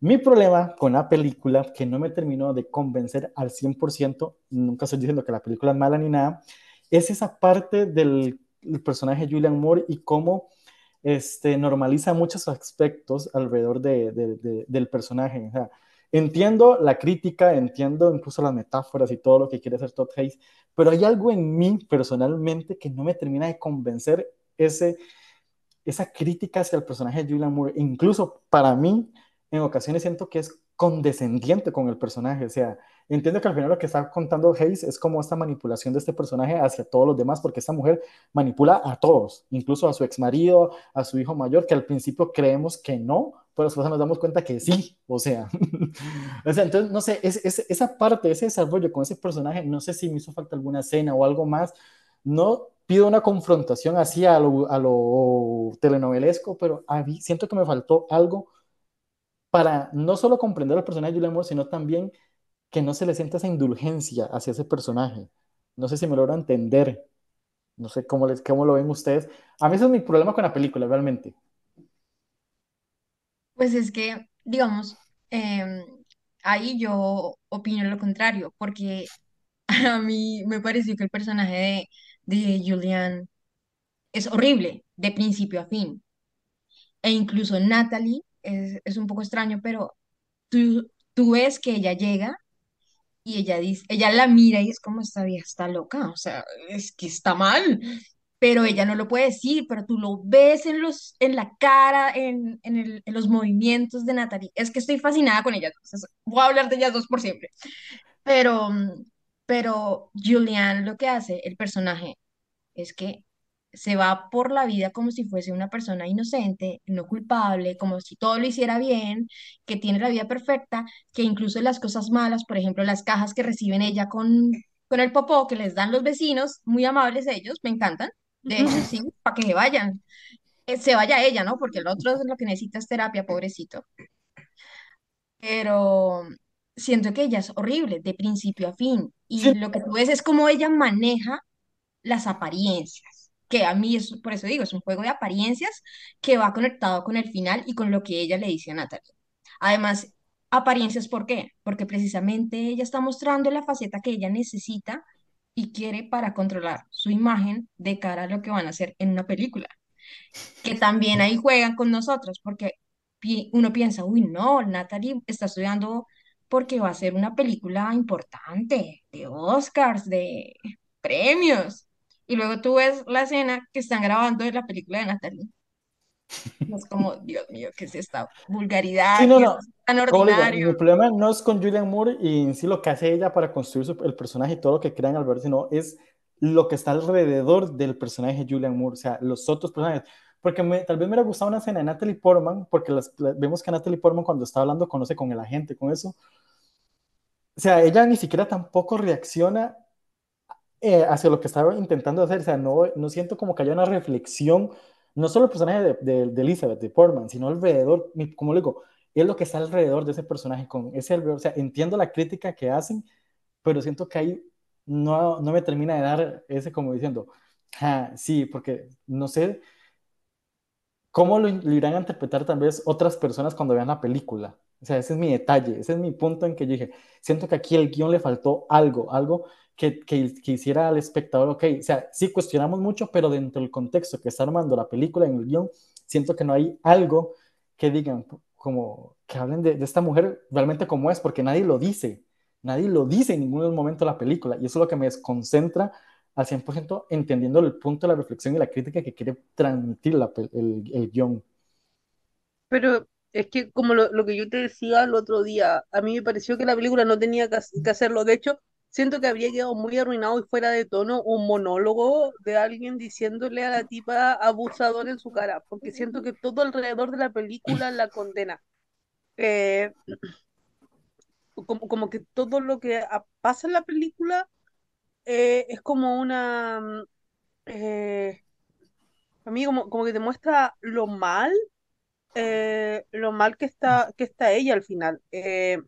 Mi problema con la película, que no me terminó de convencer al 100%, nunca estoy diciendo que la película es mala ni nada, es esa parte del personaje Julian Moore y cómo este, normaliza muchos aspectos alrededor de, de, del personaje. O sea, entiendo la crítica, entiendo incluso las metáforas y todo lo que quiere hacer Todd Hayes, pero hay algo en mí personalmente que no me termina de convencer ese, esa crítica hacia el personaje de Julian Moore, incluso para mí, en ocasiones siento que es condescendiente con el personaje, o sea, entiendo que al final lo que está contando Hayes es como esta manipulación de este personaje hacia todos los demás, porque esta mujer manipula a todos, incluso a su ex marido, a su hijo mayor, que al principio creemos que no, pero después nos damos cuenta que sí, o sea, [laughs] o sea entonces, no sé, es, es, esa parte, ese desarrollo con ese personaje, no sé si me hizo falta alguna escena o algo más, no pido una confrontación así a lo, a lo telenovelesco, pero a mí siento que me faltó algo para no solo comprender al personaje de Julian Moore, sino también que no se le sienta esa indulgencia hacia ese personaje. No sé si me logra entender. No sé cómo, les, cómo lo ven ustedes. A mí ese es mi problema con la película, realmente. Pues es que, digamos, em, ahí yo opino lo contrario, porque [laughs] a mí me pareció que el personaje de, de Julian es horrible de principio a fin. E incluso Natalie es, es un poco extraño, pero tú, tú ves que ella llega y ella dice, ella la mira y es como esta vieja está loca, o sea, es que está mal, pero ella no lo puede decir, pero tú lo ves en los, en la cara, en, en, el, los movimientos de Natalie. Es que estoy fascinada con ellas dos, voy a hablar de ellas dos por siempre. Pero, pero Julian lo que hace, el personaje, es que se va por la vida como si fuese una persona inocente, no culpable, como si todo lo hiciera bien, que tiene la vida perfecta, que incluso las cosas malas, por ejemplo, las cajas que reciben ella con, con el popó que les dan los vecinos, muy amables ellos, me encantan. De hecho, sí, para que se vayan. Eh, se vaya ella, ¿no? Porque el otro es lo que necesita es terapia, pobrecito. Pero siento que ella es horrible, de principio a fin. Y lo que tú ves es cómo ella maneja las apariencias, que a mí es, por eso digo, es un juego de apariencias que va conectado con el final y con lo que ella le dice a Natalie. Además, apariencias, ¿por qué? Porque precisamente ella está mostrando la faceta que ella necesita y quiere para controlar su imagen de cara a lo que van a hacer en una película. Que también ahí juegan con nosotros, porque uno piensa, uy, no, Natalie está estudiando porque va a ser una película importante, de Oscars, de premios. Y luego tú ves la escena que están grabando de la película de Natalie. Es como, [laughs] Dios mío, ¿qué es esta vulgaridad? Sí, no, no. Tan ordinario. el problema no es con Julian Moore y en sí lo que hace ella para construir su, el personaje y todo lo que crean al ver, sino es lo que está alrededor del personaje Julian Moore, o sea, los otros personajes. Porque me, tal vez me hubiera gustado una escena de Natalie Portman, porque las, vemos que Natalie Portman cuando está hablando conoce con el agente, con eso. O sea, ella ni siquiera tampoco reacciona eh, hacia lo que estaba intentando hacer. O sea, no, no siento como que haya una reflexión, no solo el personaje de, de, de Elizabeth, de Portman, sino alrededor, como le digo, es lo que está alrededor de ese personaje. Con ese, o sea, entiendo la crítica que hacen, pero siento que ahí no, no me termina de dar ese como diciendo, ah, sí, porque no sé cómo lo, lo, irán a interpretar tal vez otras personas cuando vean la película. O sea, ese es mi detalle, ese es mi punto en que yo dije, siento que aquí el guion le faltó algo, algo que, que, que, hiciera al espectador, ok, o sea, sí cuestionamos mucho, pero dentro del contexto que está armando la película en el guion, siento que no hay algo que digan, como, que hablen de, de esta mujer realmente como es, porque nadie lo dice. Nadie lo dice en ningún momento de la película y eso es lo que me desconcentra al 100% entendiendo el punto de la reflexión y la crítica que quiere transmitir la, el, el guion. Pero es que como lo, lo, que yo te decía el otro día, a mí me pareció que la película no tenía que, que hacerlo. De hecho, siento que habría quedado muy arruinado y fuera de tono un monólogo de alguien diciéndole a la tipa abusador en su cara, porque siento que todo alrededor de la película la condena. Eh, como, como que todo lo que pasa en la película eh, es como una... Mm, eh, a mí como, como que te muestra lo mal, eh, lo mal que está, que está ella al final. Eh,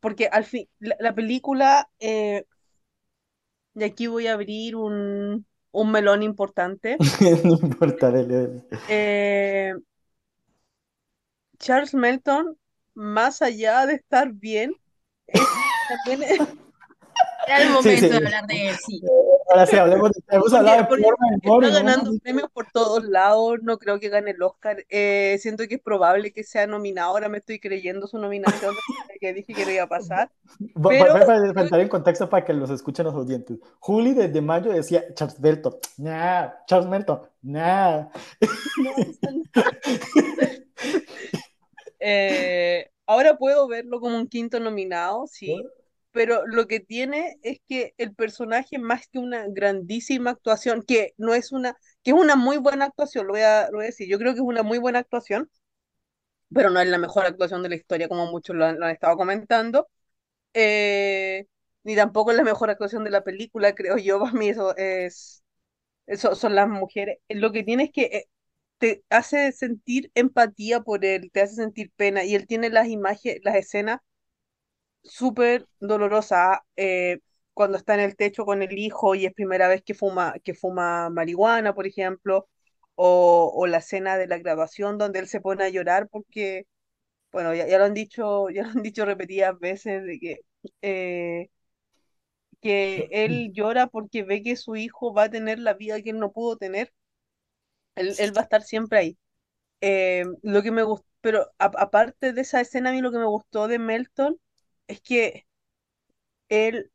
porque al fin, la, la película, eh, y aquí voy a abrir un, un melón importante. [laughs] no importa, dale, dale. Eh, Charles Melton, más allá de estar bien, es, también es, Era el momento Sí, sí. de hablar de él, sí. Ahora sí, hablemos de, hemos hablado de de está Mori, ¿no? ganando premios por todos lados, no creo que gane el Oscar. Eh, siento que es probable que sea nominado, ahora me estoy creyendo su nominación [laughs] que dije que no iba a pasar. Pero- Para entrar en contexto para que los escuchen los oyentes. Juli desde mayo decía Charles Melton, nah, Charles Melton, nah. [laughs] Eh, ahora puedo verlo como un quinto nominado, sí, pero lo que tiene es que el personaje, más que una grandísima actuación, que no es una, que es una muy buena actuación, lo voy a, lo voy a decir, yo creo que es una muy buena actuación, pero no es la mejor actuación de la historia, como muchos lo han, estado comentando, eh, ni tampoco es la mejor actuación de la película, [laughs] creo yo, para mí eso es, eso son las mujeres. Lo que tiene es que eh, te hace sentir empatía por él, te hace sentir pena, y él tiene las imágenes, las escenas súper dolorosas, eh, cuando está en el techo con el hijo y es primera vez que fuma, que fuma marihuana, por ejemplo, o, o la escena de la graduación donde él se pone a llorar porque, bueno, ya, ya lo han dicho, [laughs] ya lo han dicho repetidas veces de que eh, que él [laughs] llora porque ve que su hijo va a tener la vida que él no pudo tener. Él, él va a estar siempre ahí. Eh, lo que me gustó, pero a- aparte de esa escena, a mí lo que me gustó de Melton es que él,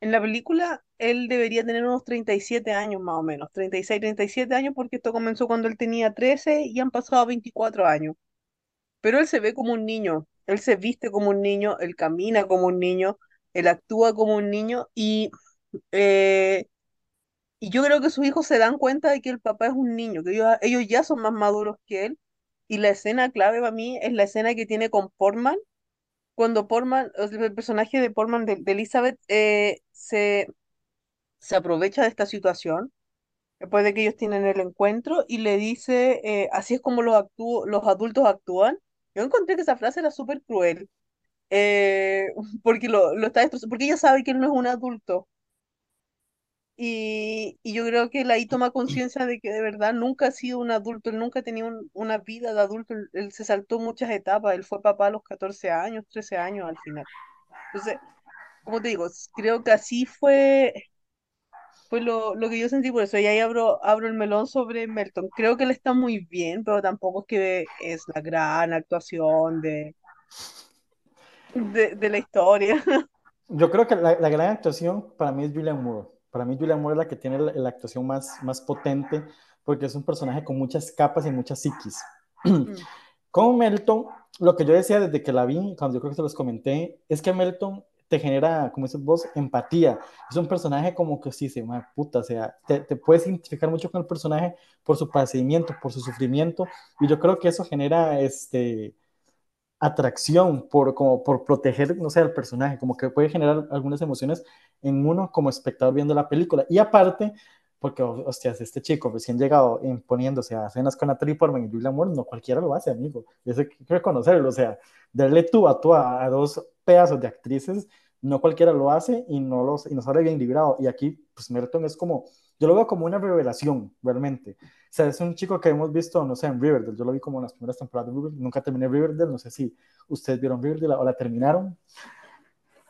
en la película, él debería tener unos 37 años más o menos, 36, 37 años, porque esto comenzó cuando él tenía 13 y han pasado 24 años. Pero él se ve como un niño, él se viste como un niño, él camina como un niño, él actúa como un niño y, eh, y yo creo que sus hijos se dan cuenta de que el papá es un niño, que ellos, ellos ya son más maduros que él. Y la escena clave para mí es la escena que tiene con Portman, cuando Portman, el personaje de Portman, de, Elizabeth, eh, se, se aprovecha de esta situación después de que ellos tienen el encuentro y le dice, eh, así es como los, actú- los adultos actúan. Yo encontré que esa frase era súper cruel, eh, [laughs] porque lo, lo está porque ella sabe que él no es un adulto. Y, y yo creo que él ahí toma conciencia de que de verdad nunca ha sido un adulto, él nunca tenido un- una vida de adulto, él, él se saltó muchas etapas, él fue papá a los 14 años, 13 años al final. Entonces, como te digo, creo que así fue, fue lo, lo que yo sentí por eso. Y ahí abro, abro el melón sobre Melton. Creo que él está muy bien, pero tampoco es que es la gran actuación de, de, de la historia. [laughs] Yo creo que la, la gran actuación para mí es Julian Moore. Para mí Julian Moore es la que tiene la, la actuación más, más potente porque es un personaje con muchas capas y muchas psiquis. Mm. [clears throat] Con Melton, lo que yo decía desde que la vi, cuando yo creo que se los comenté, es que Melton te genera, como dices vos, empatía. Es un personaje como que sí, se llama puta, o sea, te, te, puedes identificar mucho con el personaje por su padecimiento, por su sufrimiento, y yo creo que eso genera este, atracción por, como por proteger, no sé, al personaje, como que puede generar algunas emociones en uno como espectador viendo la película. Y aparte, porque, hostias, este chico recién llegado imponiéndose a escenas con Natalie Portman y Julian Moore, no cualquiera lo hace, amigo. Eso hay que reconocerlo, o sea, darle tú a tú a, a dos pedazos de actrices, no cualquiera lo hace y no, los, y no sale bien librado. Y aquí, pues Merton es como, yo lo veo como una revelación, realmente. O sea, es un chico que hemos visto, no sé, en Riverdale, yo lo vi como en las primeras temporadas de Riverdale, nunca terminé Riverdale, no sé si ustedes vieron Riverdale o la terminaron.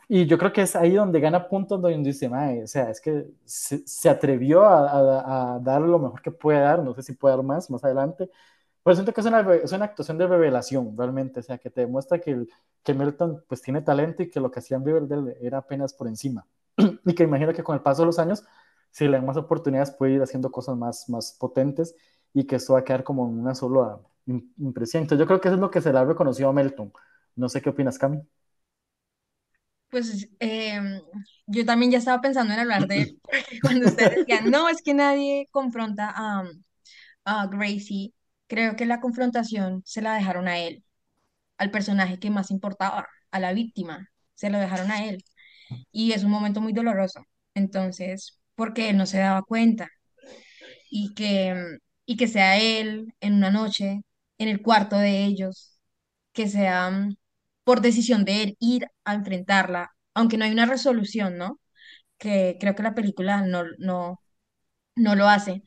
Y yo creo que es ahí donde gana puntos, donde dice, Mae, o sea, es que se, se atrevió a, a, a, dar lo mejor que puede dar, no sé si puede dar más más adelante, Pues siento que es una, es una actuación de revelación, realmente, o sea, que te demuestra que, el, que Milton pues tiene talento y que lo que hacía en Riverdale era apenas por encima. [clears throat] y que imagino que con el paso de los años, si le dan más oportunidades, puede ir haciendo cosas más, más potentes y que esto va a quedar como una sola impresión. Entonces yo creo que eso es lo que se le ha reconocido a Melton. No sé qué opinas, Cami. Pues eh, yo también ya estaba pensando en hablar de él, [laughs] cuando ustedes decían, no, es que nadie confronta a, a Gracie, creo que la confrontación se la dejaron a él, al personaje que más importaba, a la víctima, se lo dejaron a él. Y es un momento muy doloroso. Entonces, porque él no se daba cuenta y que, y que sea él en una noche, en el cuarto de ellos, que sea mm, por decisión de él ir a enfrentarla, aunque no hay una resolución, ¿no? Que creo que la película no, no, no lo hace.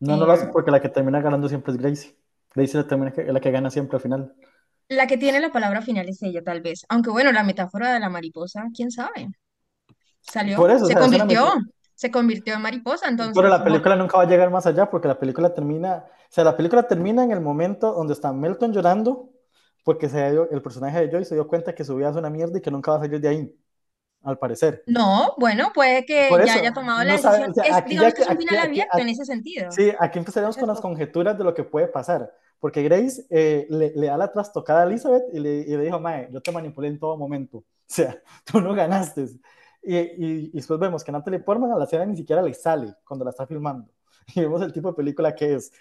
No, no lo hace em, porque la que termina ganando siempre es Gracie. Gracie es la, la que gana siempre al final. La que tiene la palabra final es ella, tal vez. Aunque bueno, la metáfora de la mariposa, quién sabe. Salió, Por eso, se o sea, convirtió. Se convirtió en mariposa, entonces. Pero la película nunca va a llegar más allá porque la película termina, o sea, la película termina en el momento donde está Melton llorando porque se dio- el personaje de Joy se dio cuenta que su vida es una mierda y que nunca va a salir de ahí, al parecer. No, bueno, puede que Por ya eso, haya tomado la no sabe, decisión. o sea, Es, digamos ya que es un final aquí- aquí- abierto en aquí- ese sentido. Sí, aquí empezaremos con las Eso. conjeturas de lo que puede pasar, porque Grace eh, le, le da la trastocada a Elizabeth y le, y le dijo, Mae, yo te manipulé en todo momento, [laughs] o sea, tú no ganaste. Y, y, y después vemos que Natalie Portman a la escena ni siquiera le sale cuando la está filmando, [laughs] y vemos el tipo de película que es.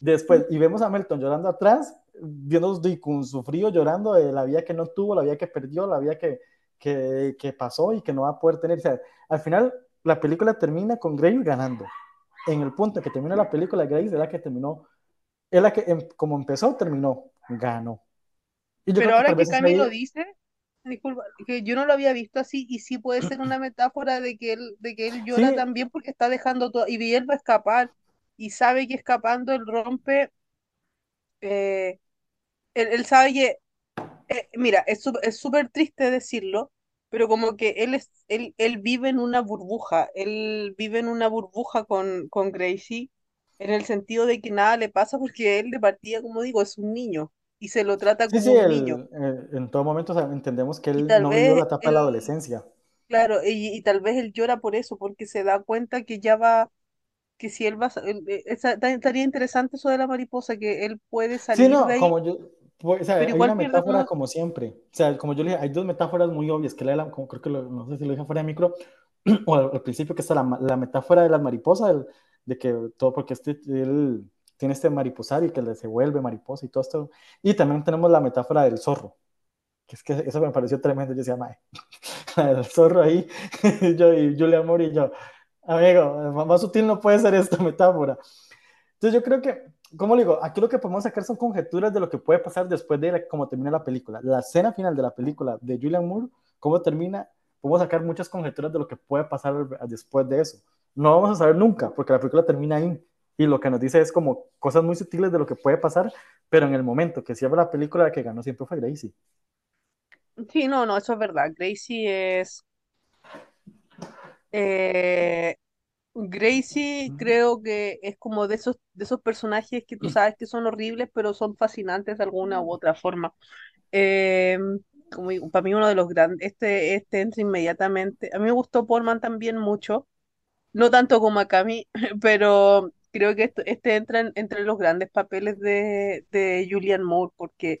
Después, y vemos a Melton llorando atrás, viendo con su frío llorando de la vida que no tuvo, la vida que perdió, la vida que, que, que pasó y que no va a poder tener. O sea, al final, la película termina con Grace ganando. En el punto en que termina la película, Grace es la que terminó, es la que, em- como empezó, terminó, ganó. Y yo Pero creo que ahora que es Cami lo dice, disculpa, que yo no lo había visto así y sí puede ser una [clears throat] metáfora de que él, de que él llora Sí. también porque está dejando todo y él va a escapar y sabe que escapando él rompe, eh, él, él sabe que, eh, mira, es sú- es súper triste decirlo, pero como que él, es, él, él vive en una burbuja, él vive en una burbuja con, con Gracie en el sentido de que nada le pasa porque él de partida, como digo, es un niño y se lo trata Sí, como sí, un el- niño. eh, en todo momento o sea, entendemos que él no vivió la etapa de la adolescencia. claro, y, y tal vez él llora por eso, porque se da cuenta que ya va, que si él va, él- eh, esa- estaría interesante eso de la mariposa, que él puede Sí, salir de no, ahí, como yo, pues, o sea, hay una metáfora como, como siempre. O sea, como yo le dije, hay dos metáforas muy obvias, que la de la- como creo que lo- no sé si lo dije fuera de micro, [clears throat] o al, al principio que está la, la metáfora de las mariposas, el- de que todo, porque este, él tiene este mariposario que se vuelve mariposa y todo esto. Y también tenemos la metáfora del zorro, que es que eso me pareció tremendo. Yo decía, mae, [laughs] el zorro ahí, y [laughs] yo y Julia Moore y yo, amigo, más sutil no puede ser esta metáfora. Entonces yo creo que, como digo, aquí lo que podemos sacar son conjeturas de lo que puede pasar después de la- cómo termina la película. La escena final de la película de Julian Moore, cómo termina, podemos sacar muchas conjeturas de lo que puede pasar después de eso. No vamos a saber nunca, porque la película termina ahí. Y lo que nos dice es como cosas muy sutiles de lo que puede pasar, pero en el momento que cierra la película, la que ganó siempre fue Gracie. sí, no, no, eso es verdad, Gracie es, eh, Gracie creo que es como de esos, de esos personajes que tú sabes que son horribles, pero son fascinantes de alguna u otra forma. Eh, como digo, para mí uno de los grandes, este, este entra inmediatamente. A mí me gustó Portman también mucho, no tanto como a Cami, [laughs] pero creo que esto- este entra en- entre los grandes papeles de, de Julian Moore, porque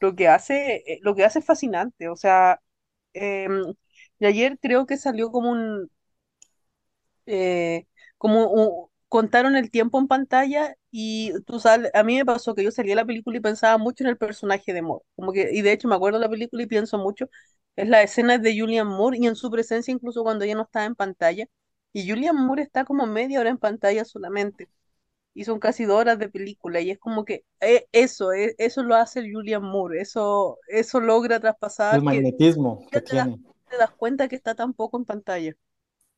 lo que hace, eh, lo que hace es fascinante. O sea, em, y ayer creo que salió como un, eh, como un- contaron el tiempo en pantalla y tú sabes, a mí me pasó que yo salí de la película y pensaba mucho en el personaje de Moore, como que, y de hecho me acuerdo de la película y pienso mucho en las escenas de Julian Moore y en su presencia incluso cuando ella no estaba en pantalla, y Julian Moore está como media hora en pantalla solamente, y son casi dos horas de película, y es como que eh, eso, eh, eso lo hace el Julian Moore, eso, eso logra El traspasar que magnetismo que te das, tiene. te das cuenta que está tan poco en pantalla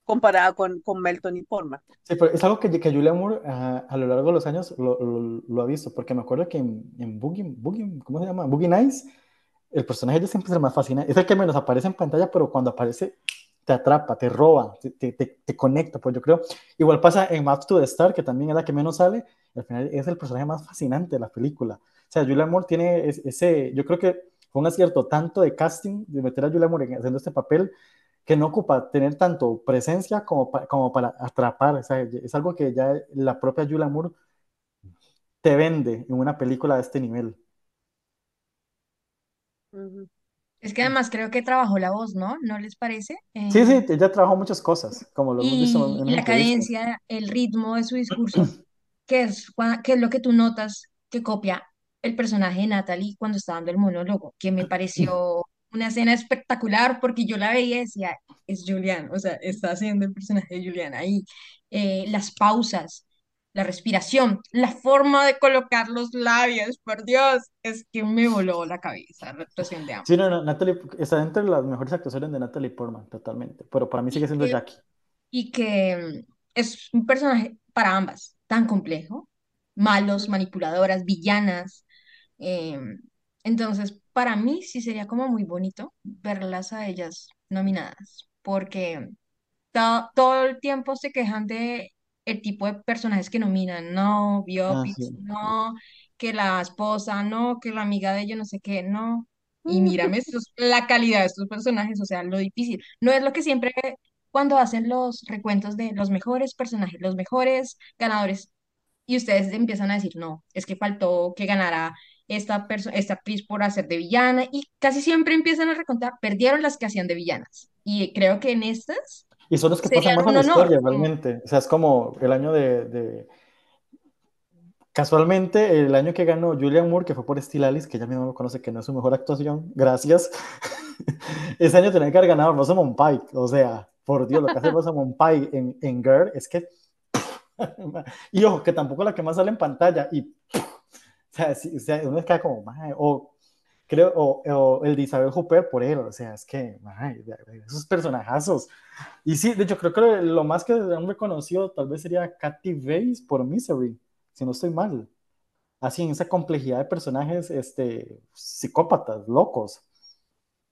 comparada con, con Melton y Portman. Sí, pero es algo que, que Julia Moore ah, a lo largo de los años lo, lo- lo ha visto, porque me acuerdo que en, en Boogie, Boogie, ¿cómo se llama? Boogie Nights, el personaje de siempre es el más fascinante, es el que menos aparece en pantalla, pero cuando aparece te atrapa, te roba, te, te, te, conecta, pues yo creo. Igual pasa en Maps to the Star, que también es la que menos sale, al final es el personaje más fascinante de la película. O sea, Julia Moore tiene ese, yo creo que fue un acierto tanto de casting, de meter a Julia Moore haciendo este papel, que no ocupa tener tanto presencia como, como para atrapar. O sea, es algo que ya la propia Julia Moore te vende en una película de este nivel. Es que además creo que trabajó la voz, ¿no? ¿No les parece? sí, sí, ella trabajó muchas cosas, como lo hemos visto en y la cadencia, el ritmo de su discurso, [clears throat] que es, que es lo que tú notas que copia el personaje de Natalie cuando está dando el monólogo, que me pareció una escena espectacular porque yo la veía y decía, es Julian, o sea, está haciendo el personaje de Julian ahí. Eh, las pausas, la respiración, la forma de colocar los labios, por Dios, es que me voló la cabeza la actuación de ambos. Sí, no, no, Natalie está entre las mejores actuaciones de Natalie Portman, totalmente, pero para mí sigue siendo Jackie. Y que mm, es un personaje para ambas, tan complejo, malos, manipuladoras, villanas. Em, entonces, para mí sí sería como muy bonito verlas a ellas nominadas, porque todo el tiempo se quejan de el tipo de personajes que nominan, no, Ah, biopics, sí. no, que la esposa, no, que la amiga de ellos, no sé qué, no. Y mírame estos- la calidad de estos personajes, o sea, lo difícil. No es lo que siempre cuando hacen los recuentos de los mejores personajes, los mejores ganadores, y ustedes empiezan a decir, no, es que faltó que ganara esta, esta actriz por hacer de villana, y casi siempre empiezan a recontar, perdieron las que hacían de villanas. Y creo que en estas Y son los que pasan más a la historia, como- realmente. O sea, es como el año de, de- Casualmente, el año que ganó Julian Moore, que fue por Steel Alice, que ella misma lo conoce que no es su mejor actuación, gracias. [laughs] Ese año tenía que haber ganado Rosamund Pike. O sea, por Dios, lo que hace Rosamund Pike en, en Girl es que. [laughs] y ojo, que tampoco la que más sale en pantalla. Y. [laughs] O sea, uno queda como. O, creo, o, o el de Isabel Hooper por él. O sea, es que. mae, esos personajazos. Y sí, de hecho, creo que lo más que han reconocido tal vez sería Kathy Bates por Misery, si no estoy mal. Así en esa complejidad de personajes este, psicópatas, locos.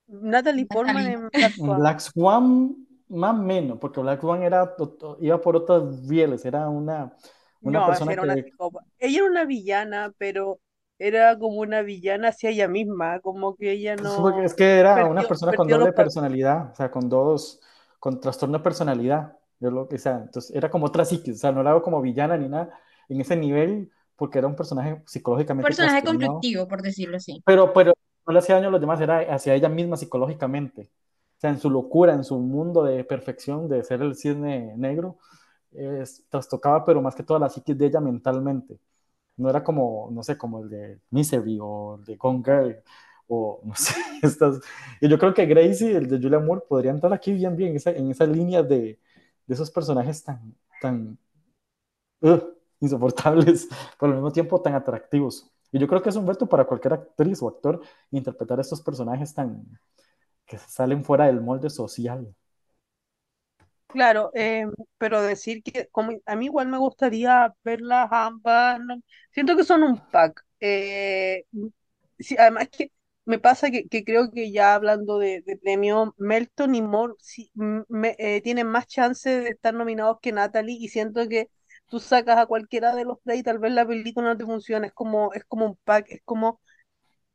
Natalie Portman en Black Swan. Black Swan, más o menos, porque Black Swan era, iba por otras rieles, era una, una No, persona era una que, psicópata. Ella era una villana, pero era como una villana hacia ella misma, como que ella pues, porque no es que era una perdió, persona con doble personalidad, o sea, con dos, con trastorno de personalidad. Yo lo que, o sea, entonces era como otra psiquis, o sea, no la veo como villana ni nada en ese nivel, porque era un personaje psicológicamente personaje conflictivo, por decirlo así. Pero, pero no le hacía daño a los demás, era hacia ella misma psicológicamente. O sea, en su locura, en su mundo de perfección de ser el cisne negro, eh, trastocaba, pero más que toda la psiquis de ella mentalmente. No era como, no sé, como el de Misery o el de Gone Girl o [laughs] no sé, estas. Y yo creo que Gracie, el de Julia Moore, podría entrar aquí bien, bien, en esa, en esa línea de, de esos personajes tan, tan insoportables, [laughs] pero al mismo tiempo tan atractivos. Y yo creo que es un reto para cualquier actriz o actor interpretar estos personajes tan que salen fuera del molde social. Claro, eh, pero decir que como a mí igual me gustaría verlas ambas, no- siento que son un pack. Eh, sí, además que me pasa que, que creo que ya hablando de, de premio, Melton y Moore sí, me- eh, tienen más chance de estar nominados que Natalie y siento que tú sacas a cualquiera de los tres y tal vez la película no te funciona, es como, es como un pack, es como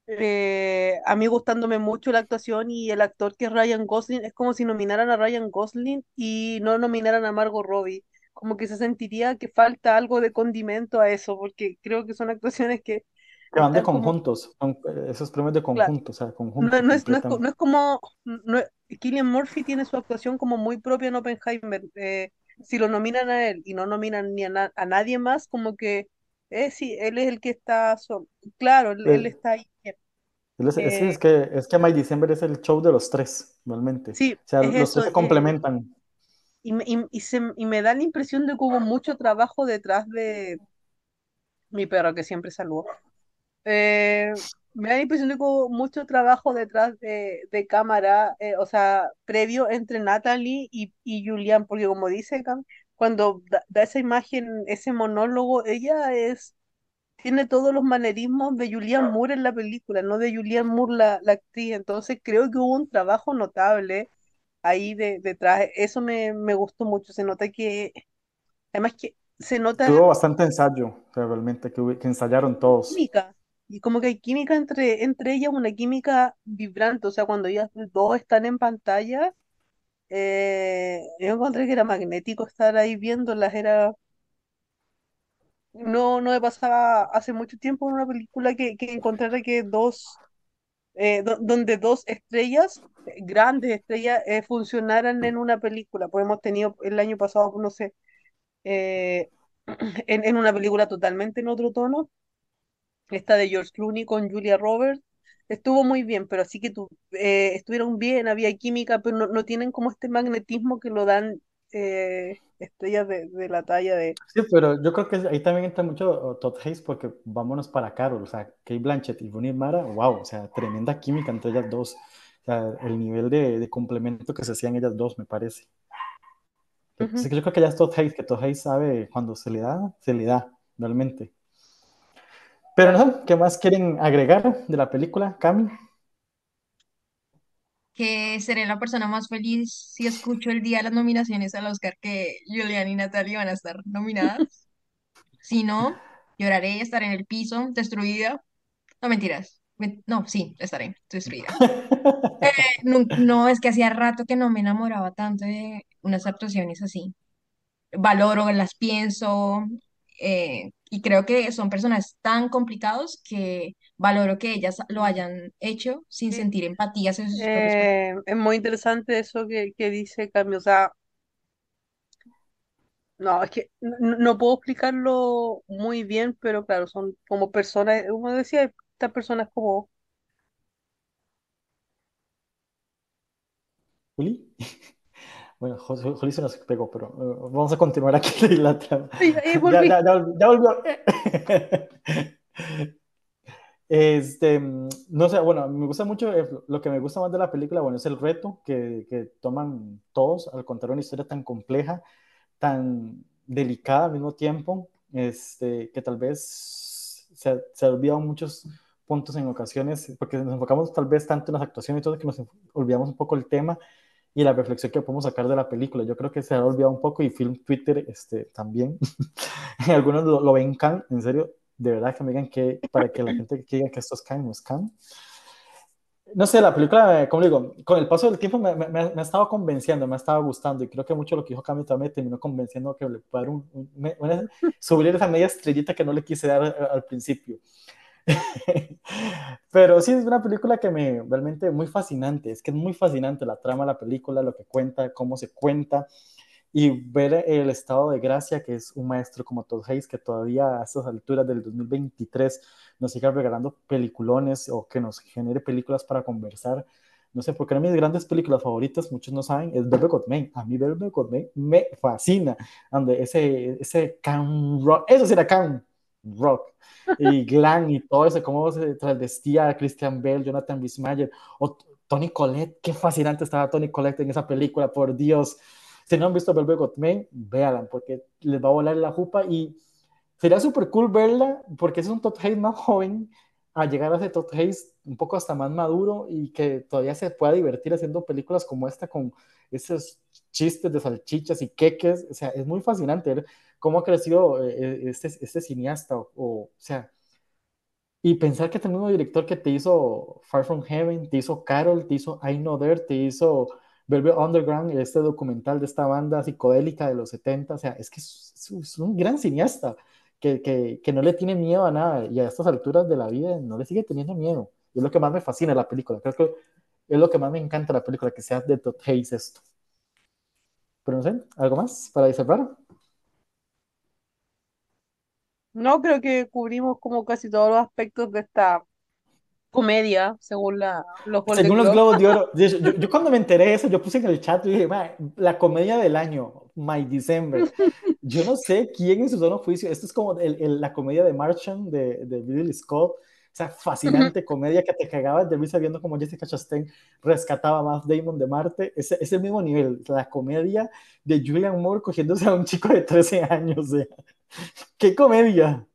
eh, a mí gustándome mucho la actuación y el actor que es Ryan Gosling, es como si nominaran a Ryan Gosling y no nominaran a Margot Robbie. Como que se sentiría que falta algo de condimento a eso, porque creo que son actuaciones que Que van de como, conjuntos, son eh, esos premios de claro, conjunto, o sea, no, conjunto no es, no es, no es como, no es- Cillian Murphy tiene su actuación como muy propia en Oppenheimer. eh, si lo nominan a él y no nominan ni a, na- a nadie más, como que, eh, sí, él es el que está solo. Claro, él, él está ahí. es, Eh, es que, es que My December es el show de los tres, realmente. sí, O sea, es los tres eso. se eh, complementan. Y, me- y, y se- y me da la impresión de que hubo mucho trabajo detrás de mi perro, que siempre saludo. Eh, me da la impresión de que hubo mucho trabajo detrás de, de cámara, eh, o sea, previo entre Natalie y, y Julian, porque como dice Cam, cuando da, da esa imagen, ese monólogo, ella es, tiene todos los manerismos de Julian Moore en la película, no de Julian Moore la, la actriz. Entonces creo que hubo un trabajo notable ahí de, detrás. Eso me, me gustó mucho. Se nota que, además que se nota Tuvo bastante ensayo, o sea, realmente, que, que ensayaron todos. química. Y como que hay química entre, entre ellas, una química vibrante. O sea, cuando ellas dos están en pantalla, eh, yo encontré que era magnético estar ahí viéndolas. Era, no, no me pasaba hace mucho tiempo en una película que, que encontrara que dos, eh, do- donde dos estrellas, grandes estrellas, eh, funcionaran en una película. Pues hemos tenido el año pasado, no sé, [clears throat] en, en una película totalmente en otro tono Esta de George Clooney con Julia Roberts estuvo muy bien, pero así que tú, eh, estuvieron bien, había química, pero no, no tienen como este magnetismo que lo dan eh, estrellas de, de la talla de... Sí, pero yo creo que ahí también entra mucho oh, Todd Hayes porque vámonos para Carol, o sea, Kate Blanchett y Rooney Mara, wow, o sea, tremenda química entre ellas dos, o sea, el nivel de, de complemento que se hacían ellas dos, me parece. Que- Ujú. sí que yo creo que ya es Todd Hayes, que Todd Hayes sabe cuando se le da, se le da, realmente. Pero no ¿qué más quieren agregar de la película, Cami? que seré la persona más feliz si escucho el día de las nominaciones al Oscar que Julián y Natalie van a estar nominadas. [laughs] Si no, lloraré y estaré en el piso, destruida. No, mentiras. Men- No, sí, estaré destruida. [laughs] No, no, es que hacía rato que no me enamoraba tanto de unas actuaciones así. Valoro, las pienso, eh, y creo que son personas tan complicados que valoro que ellas lo hayan hecho sin Sí. sentir empatía hacia sus. Eh, es muy interesante eso que, que dice Cami, o sea, no, es que no, no puedo explicarlo muy bien, pero claro, son como personas, como decía, estas personas como... ¿Juli? [laughs] Bueno, Jo- Jo- Juli se nos pegó, pero eh, vamos a continuar aquí [laughs] la trama. Ay, Ya, ya, ya, ya volvió. [laughs] Este, mm, no sé, bueno, me gusta mucho, eh, lo que me gusta más de la película, bueno, es el reto que, que toman todos al contar una historia tan compleja, tan delicada al mismo tiempo, este, que tal vez se, se olvidan muchos puntos en ocasiones, porque nos enfocamos tal vez tanto en las actuaciones y todo que nos olvidamos un poco el tema y la reflexión que podemos sacar de la película. Yo creo que se ha olvidado un poco y Film Twitter este, también. [laughs] Algunos lo, lo ven can, en serio, de verdad que me digan que para que la gente que diga que esto es can no es can. No sé, la película, eh, como digo, con el paso del tiempo me, me, me ha estado convenciendo, me ha estado gustando y creo que mucho lo que dijo Cami también me terminó convenciendo que le pueda dar un, un, subir esa media estrellita que no le quise dar al, al principio. [laughs] Pero sí, es una película que me realmente muy fascinante, es que es muy fascinante la trama la película, lo que cuenta, cómo se cuenta y ver el estado de gracia que es un maestro como Todd Hayes que todavía a estas alturas del 2023 nos siga regalando peliculones o que nos genere películas para conversar. No sé, porque una de mis grandes películas favoritas, muchos no saben, es Velvet Goldman. A mí Velvet Goldman me fascina. Donde ese, ese can rock, eso sí era can rock. Y glam y todo eso, cómo se transvestía Christian Bell, Jonathan Rhys Mayer, o Tony Collette, qué fascinante estaba Tony Collette en esa película, por Dios. Si no han visto Velvet Goldman, véanla, porque les va a volar la jupa y sería súper cool verla, porque es un Todd Hayes más joven, a llegar a ese Todd Hayes un poco hasta más maduro y que todavía se pueda divertir haciendo películas como esta con esos chistes de salchichas y queques, o sea, es muy fascinante ver cómo ha crecido este, este cineasta, o, o sea, y pensar que el mismo director que te hizo Far From Heaven, te hizo Carol, te hizo I Know There, te hizo Velvet Underground, este documental de esta banda psicodélica de los 70, o sea, es que es, es, es un gran cineasta que, que, que, no le tiene miedo a nada y a estas alturas de la vida no le sigue teniendo miedo. Y es lo que más me fascina la película, creo que es lo que más me encanta la película, que sea de Todd Hayes esto. Pero no sé, ¿algo más para cerrar? No, creo que cubrimos como casi todos los aspectos de esta comedia, según la, los Según los Globos de Oro. Yo, yo, yo, cuando me enteré de eso, yo puse en el chat y dije, la comedia del año, My December. Yo no sé quién en su sano juicio, esto es como el, el, la comedia de Martian de, de Ridley Scott, o sea, fascinante comedia que te cagabas de risa viendo como Jessica Chastain rescataba a Matt Damon de Marte. Es, es el mismo nivel, la comedia de Julian Moore cogiéndose a un chico de 13 años. Sea, ¡Qué comedia!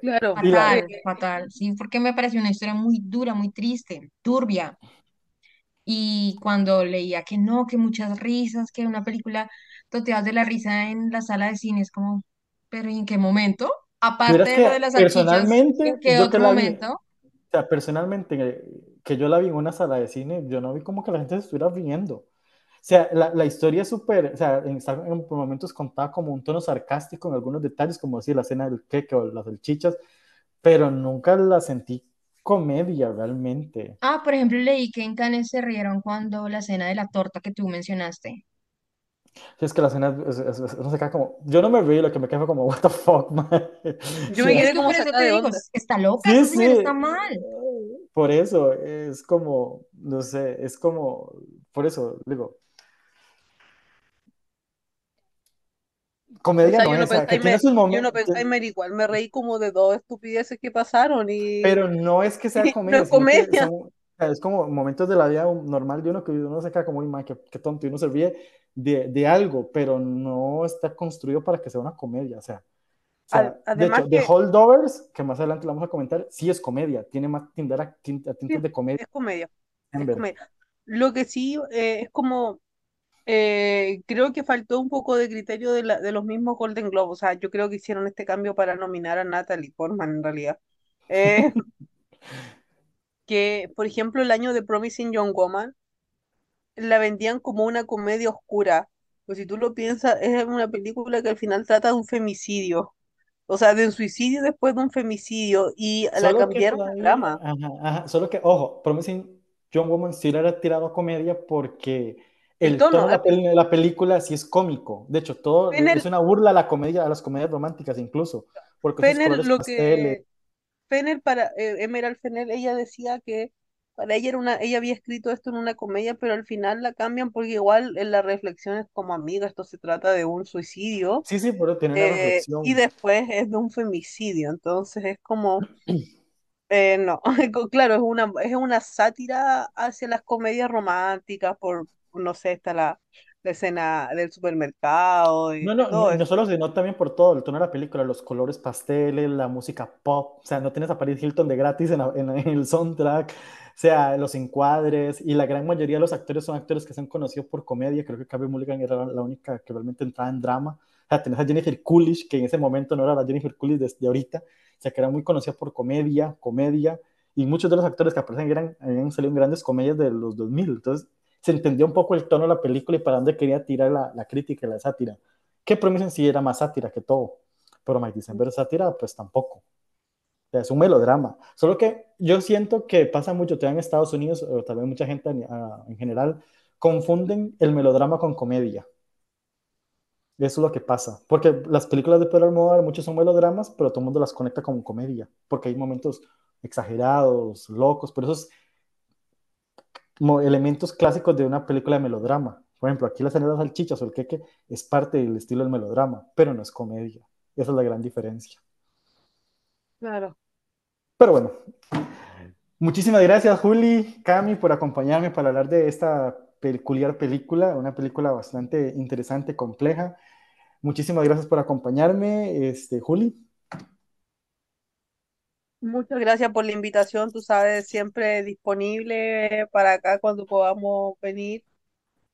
Claro. Fatal, fatal. Sí, porque me pareció una historia muy dura, muy triste, turbia. Y cuando leía que no, que muchas risas, que una película toteadas de la risa en la sala de cine, es como, ¿pero y en qué momento? Aparte de lo de las salchichas, ¿en personalmente, qué yo que otro la vi, o momento? sea, personalmente, que yo la vi en una sala de cine, yo no vi como que la gente se estuviera riendo. O sea, la, la historia es súper, o sea, en, en momentos contada como un tono sarcástico en algunos detalles, como decir la escena del queque o las salchichas, pero nunca la sentí comedia realmente. Ah, por ejemplo, leí que en Cannes se rieron cuando la escena de la torta que tú mencionaste. Sí, es que la escena es, es- es- no se queda como, yo no me reí, lo que me quedé fue como, what the fuck, [laughs] man. Yo me sea, Es quedé que como por eso sacada te de digo, onda. está loca, sí, esa sí, señora está mal. por eso, es como, no sé, es como, por eso, digo, O comedia sea, no yo es, no o pensé, que tiene sus yo no momentos, pensé, igual me reí como de dos estupideces que pasaron y, pero no es que sea y [laughs] no comedia, es comedia. son, o es como momentos de la vida normal de uno que uno se queda como, man, qué, qué tonto, y uno se ríe de, de algo, pero no está construido para que sea una comedia, o sea, o sea, de además hecho, The que Holdovers, que más adelante lo vamos a comentar, sí es comedia, tiene más tintas de comedia es comedia, es comedia. Lo que sí eh, es como, eh, creo que faltó un poco de criterio de, la, de los mismos Golden Globes. O sea, yo creo que hicieron este cambio para nominar a Natalie Portman en realidad. Eh, [laughs] que, por ejemplo, el año de Promising Young Woman la vendían como una comedia oscura. Pues si tú lo piensas, es una película que al final trata de un femicidio. O sea, de un suicidio después de un femicidio y la cambiaron a todavía, drama. ajá, ajá, solo que, ojo, Promising Young Woman sí le era tirado a comedia porque El el tono de eh, la, peli- la película sí es cómico. De hecho, todo es Fennel, una burla a la comedia, a las comedias románticas incluso, porque colores lo que Fennel para eh, Emerald Fennel, ella decía que para ella era una, ella había escrito esto en una comedia, pero al final la cambian porque igual en la reflexión es como amiga, esto se trata de un suicidio Sí, sí, pero tiene eh, y reflexión. después es de un femicidio, entonces es como [clears throat] Eh, no, [laughs] claro, es una, es una sátira hacia las comedias románticas, por, no sé, está la, la escena del supermercado y, No, no, no, todo solo se nota también por todo el tono de la película, los colores pasteles, la música pop, o sea, no tienes a Paris Hilton de gratis en, la- en, en el soundtrack, o sea, los encuadres, y la gran mayoría de los actores son actores que son conocidos por comedia, creo que Carey Mulligan era la, única que realmente entraba en drama, o sea, tenés a Jennifer Coolidge, que en ese momento no era la Jennifer Coolidge de, de ahorita, o sea, que era muy conocida por comedia, comedia, y muchos de los actores que aparecen eran, habían salido en grandes comedias de los 2000, entonces se entendió un poco el tono de la película y para dónde quería tirar la, la crítica y la sátira que Promise en sí era más sátira que todo, pero My December sátira, pues tampoco. O sea, es un melodrama. Solo que yo siento que pasa mucho, todavía en Estados Unidos, o tal vez mucha gente uh, en general, confunden el melodrama con comedia. Eso es lo que pasa. Porque las películas de Pedro Almodóvar, muchos son melodramas, pero todo el mundo las conecta con comedia. Porque hay momentos exagerados, locos, pero esos elementos clásicos de una película de melodrama. Por ejemplo, aquí las las salchichas o el queque es parte del estilo del melodrama, pero no es comedia. Esa es la gran diferencia. Claro. Pero bueno, muchísimas gracias Juli, Cami, por acompañarme para hablar de esta peculiar película, una película bastante interesante, compleja. Muchísimas gracias por acompañarme, este, Juli. Muchas gracias por la invitación, tú sabes, siempre disponible para acá cuando podamos venir.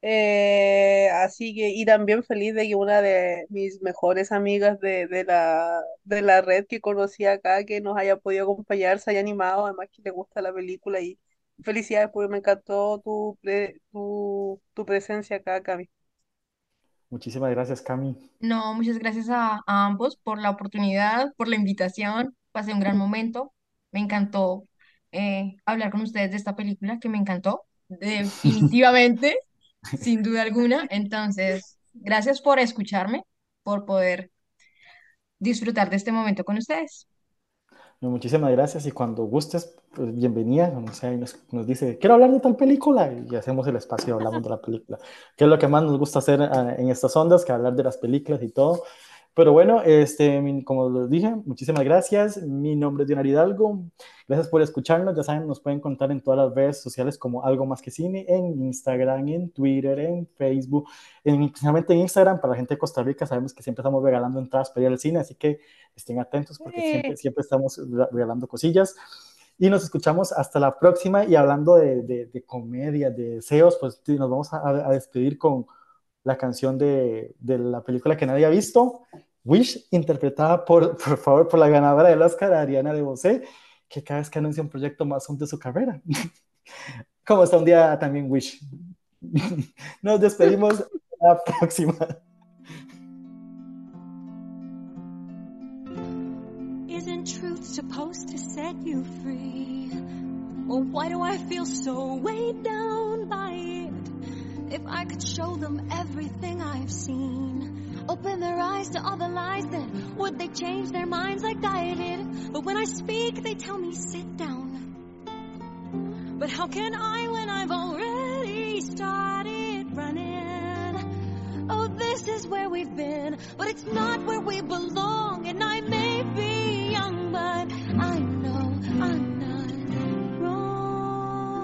Eh, así que, y también feliz de que una de mis mejores amigas de, de la, de la red que conocí acá, que nos haya podido acompañar, se haya animado, además que le gusta la película y felicidades porque me encantó tu, pre- tu, tu presencia acá, Cami. Muchísimas gracias, Cami. No, muchas gracias a, a ambos por la oportunidad, por la invitación. Pasé un gran momento. Me encantó eh, hablar con ustedes de esta película que me encantó, [laughs] definitivamente, sin duda alguna. Entonces, gracias por escucharme, por poder disfrutar de este momento con ustedes. Muchísimas gracias y cuando gustes, pues bienvenida. O sea, nos, nos, dice, quiero hablar de tal película y hacemos el espacio, hablamos de la película, que es lo que más nos gusta hacer uh, en estas ondas, que hablar de las películas y todo. Pero bueno, este, como les dije, muchísimas gracias. Mi nombre es Dionar Hidalgo. Gracias por escucharnos. Ya saben, nos pueden contar en todas las redes sociales como Algo Más Que Cine, en Instagram, en Twitter, en Facebook, en, especialmente en Instagram. Para la gente de Costa Rica, sabemos que siempre estamos regalando entradas para ir al cine, así que estén atentos porque Sí. siempre, siempre estamos regalando cosillas. y nos escuchamos hasta la próxima y hablando de, de, comedia, de deseos, pues nos vamos a, a despedir con la canción de, de, la película que nadie ha visto, Wish, interpretada por, [laughs] por favor, por la ganadora del Oscar, Ariana de Bosé, que cada vez que anuncia un proyecto más de su carrera. [laughs] Como está un día también Wish. [laughs] Nos despedimos la próxima. Isn't truth supposed to set you free? Or why do I feel so weighed down by it? If I could show them everything I've seen, open their eyes to all the lies, then would they change their minds like I did? But when I speak, they tell me sit down. But how can I when I've already started running? Oh, this is where we've been, but it's not where we belong. And I may be young, but I know I'm not wrong.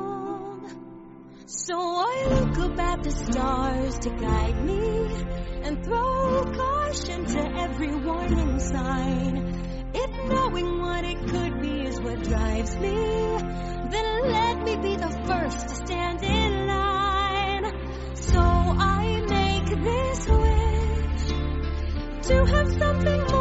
So I look up at the stars to guide me and throw caution to every warning sign. If knowing what it could be is what drives me, then let me be the first to stand in line. So I make this wish to have something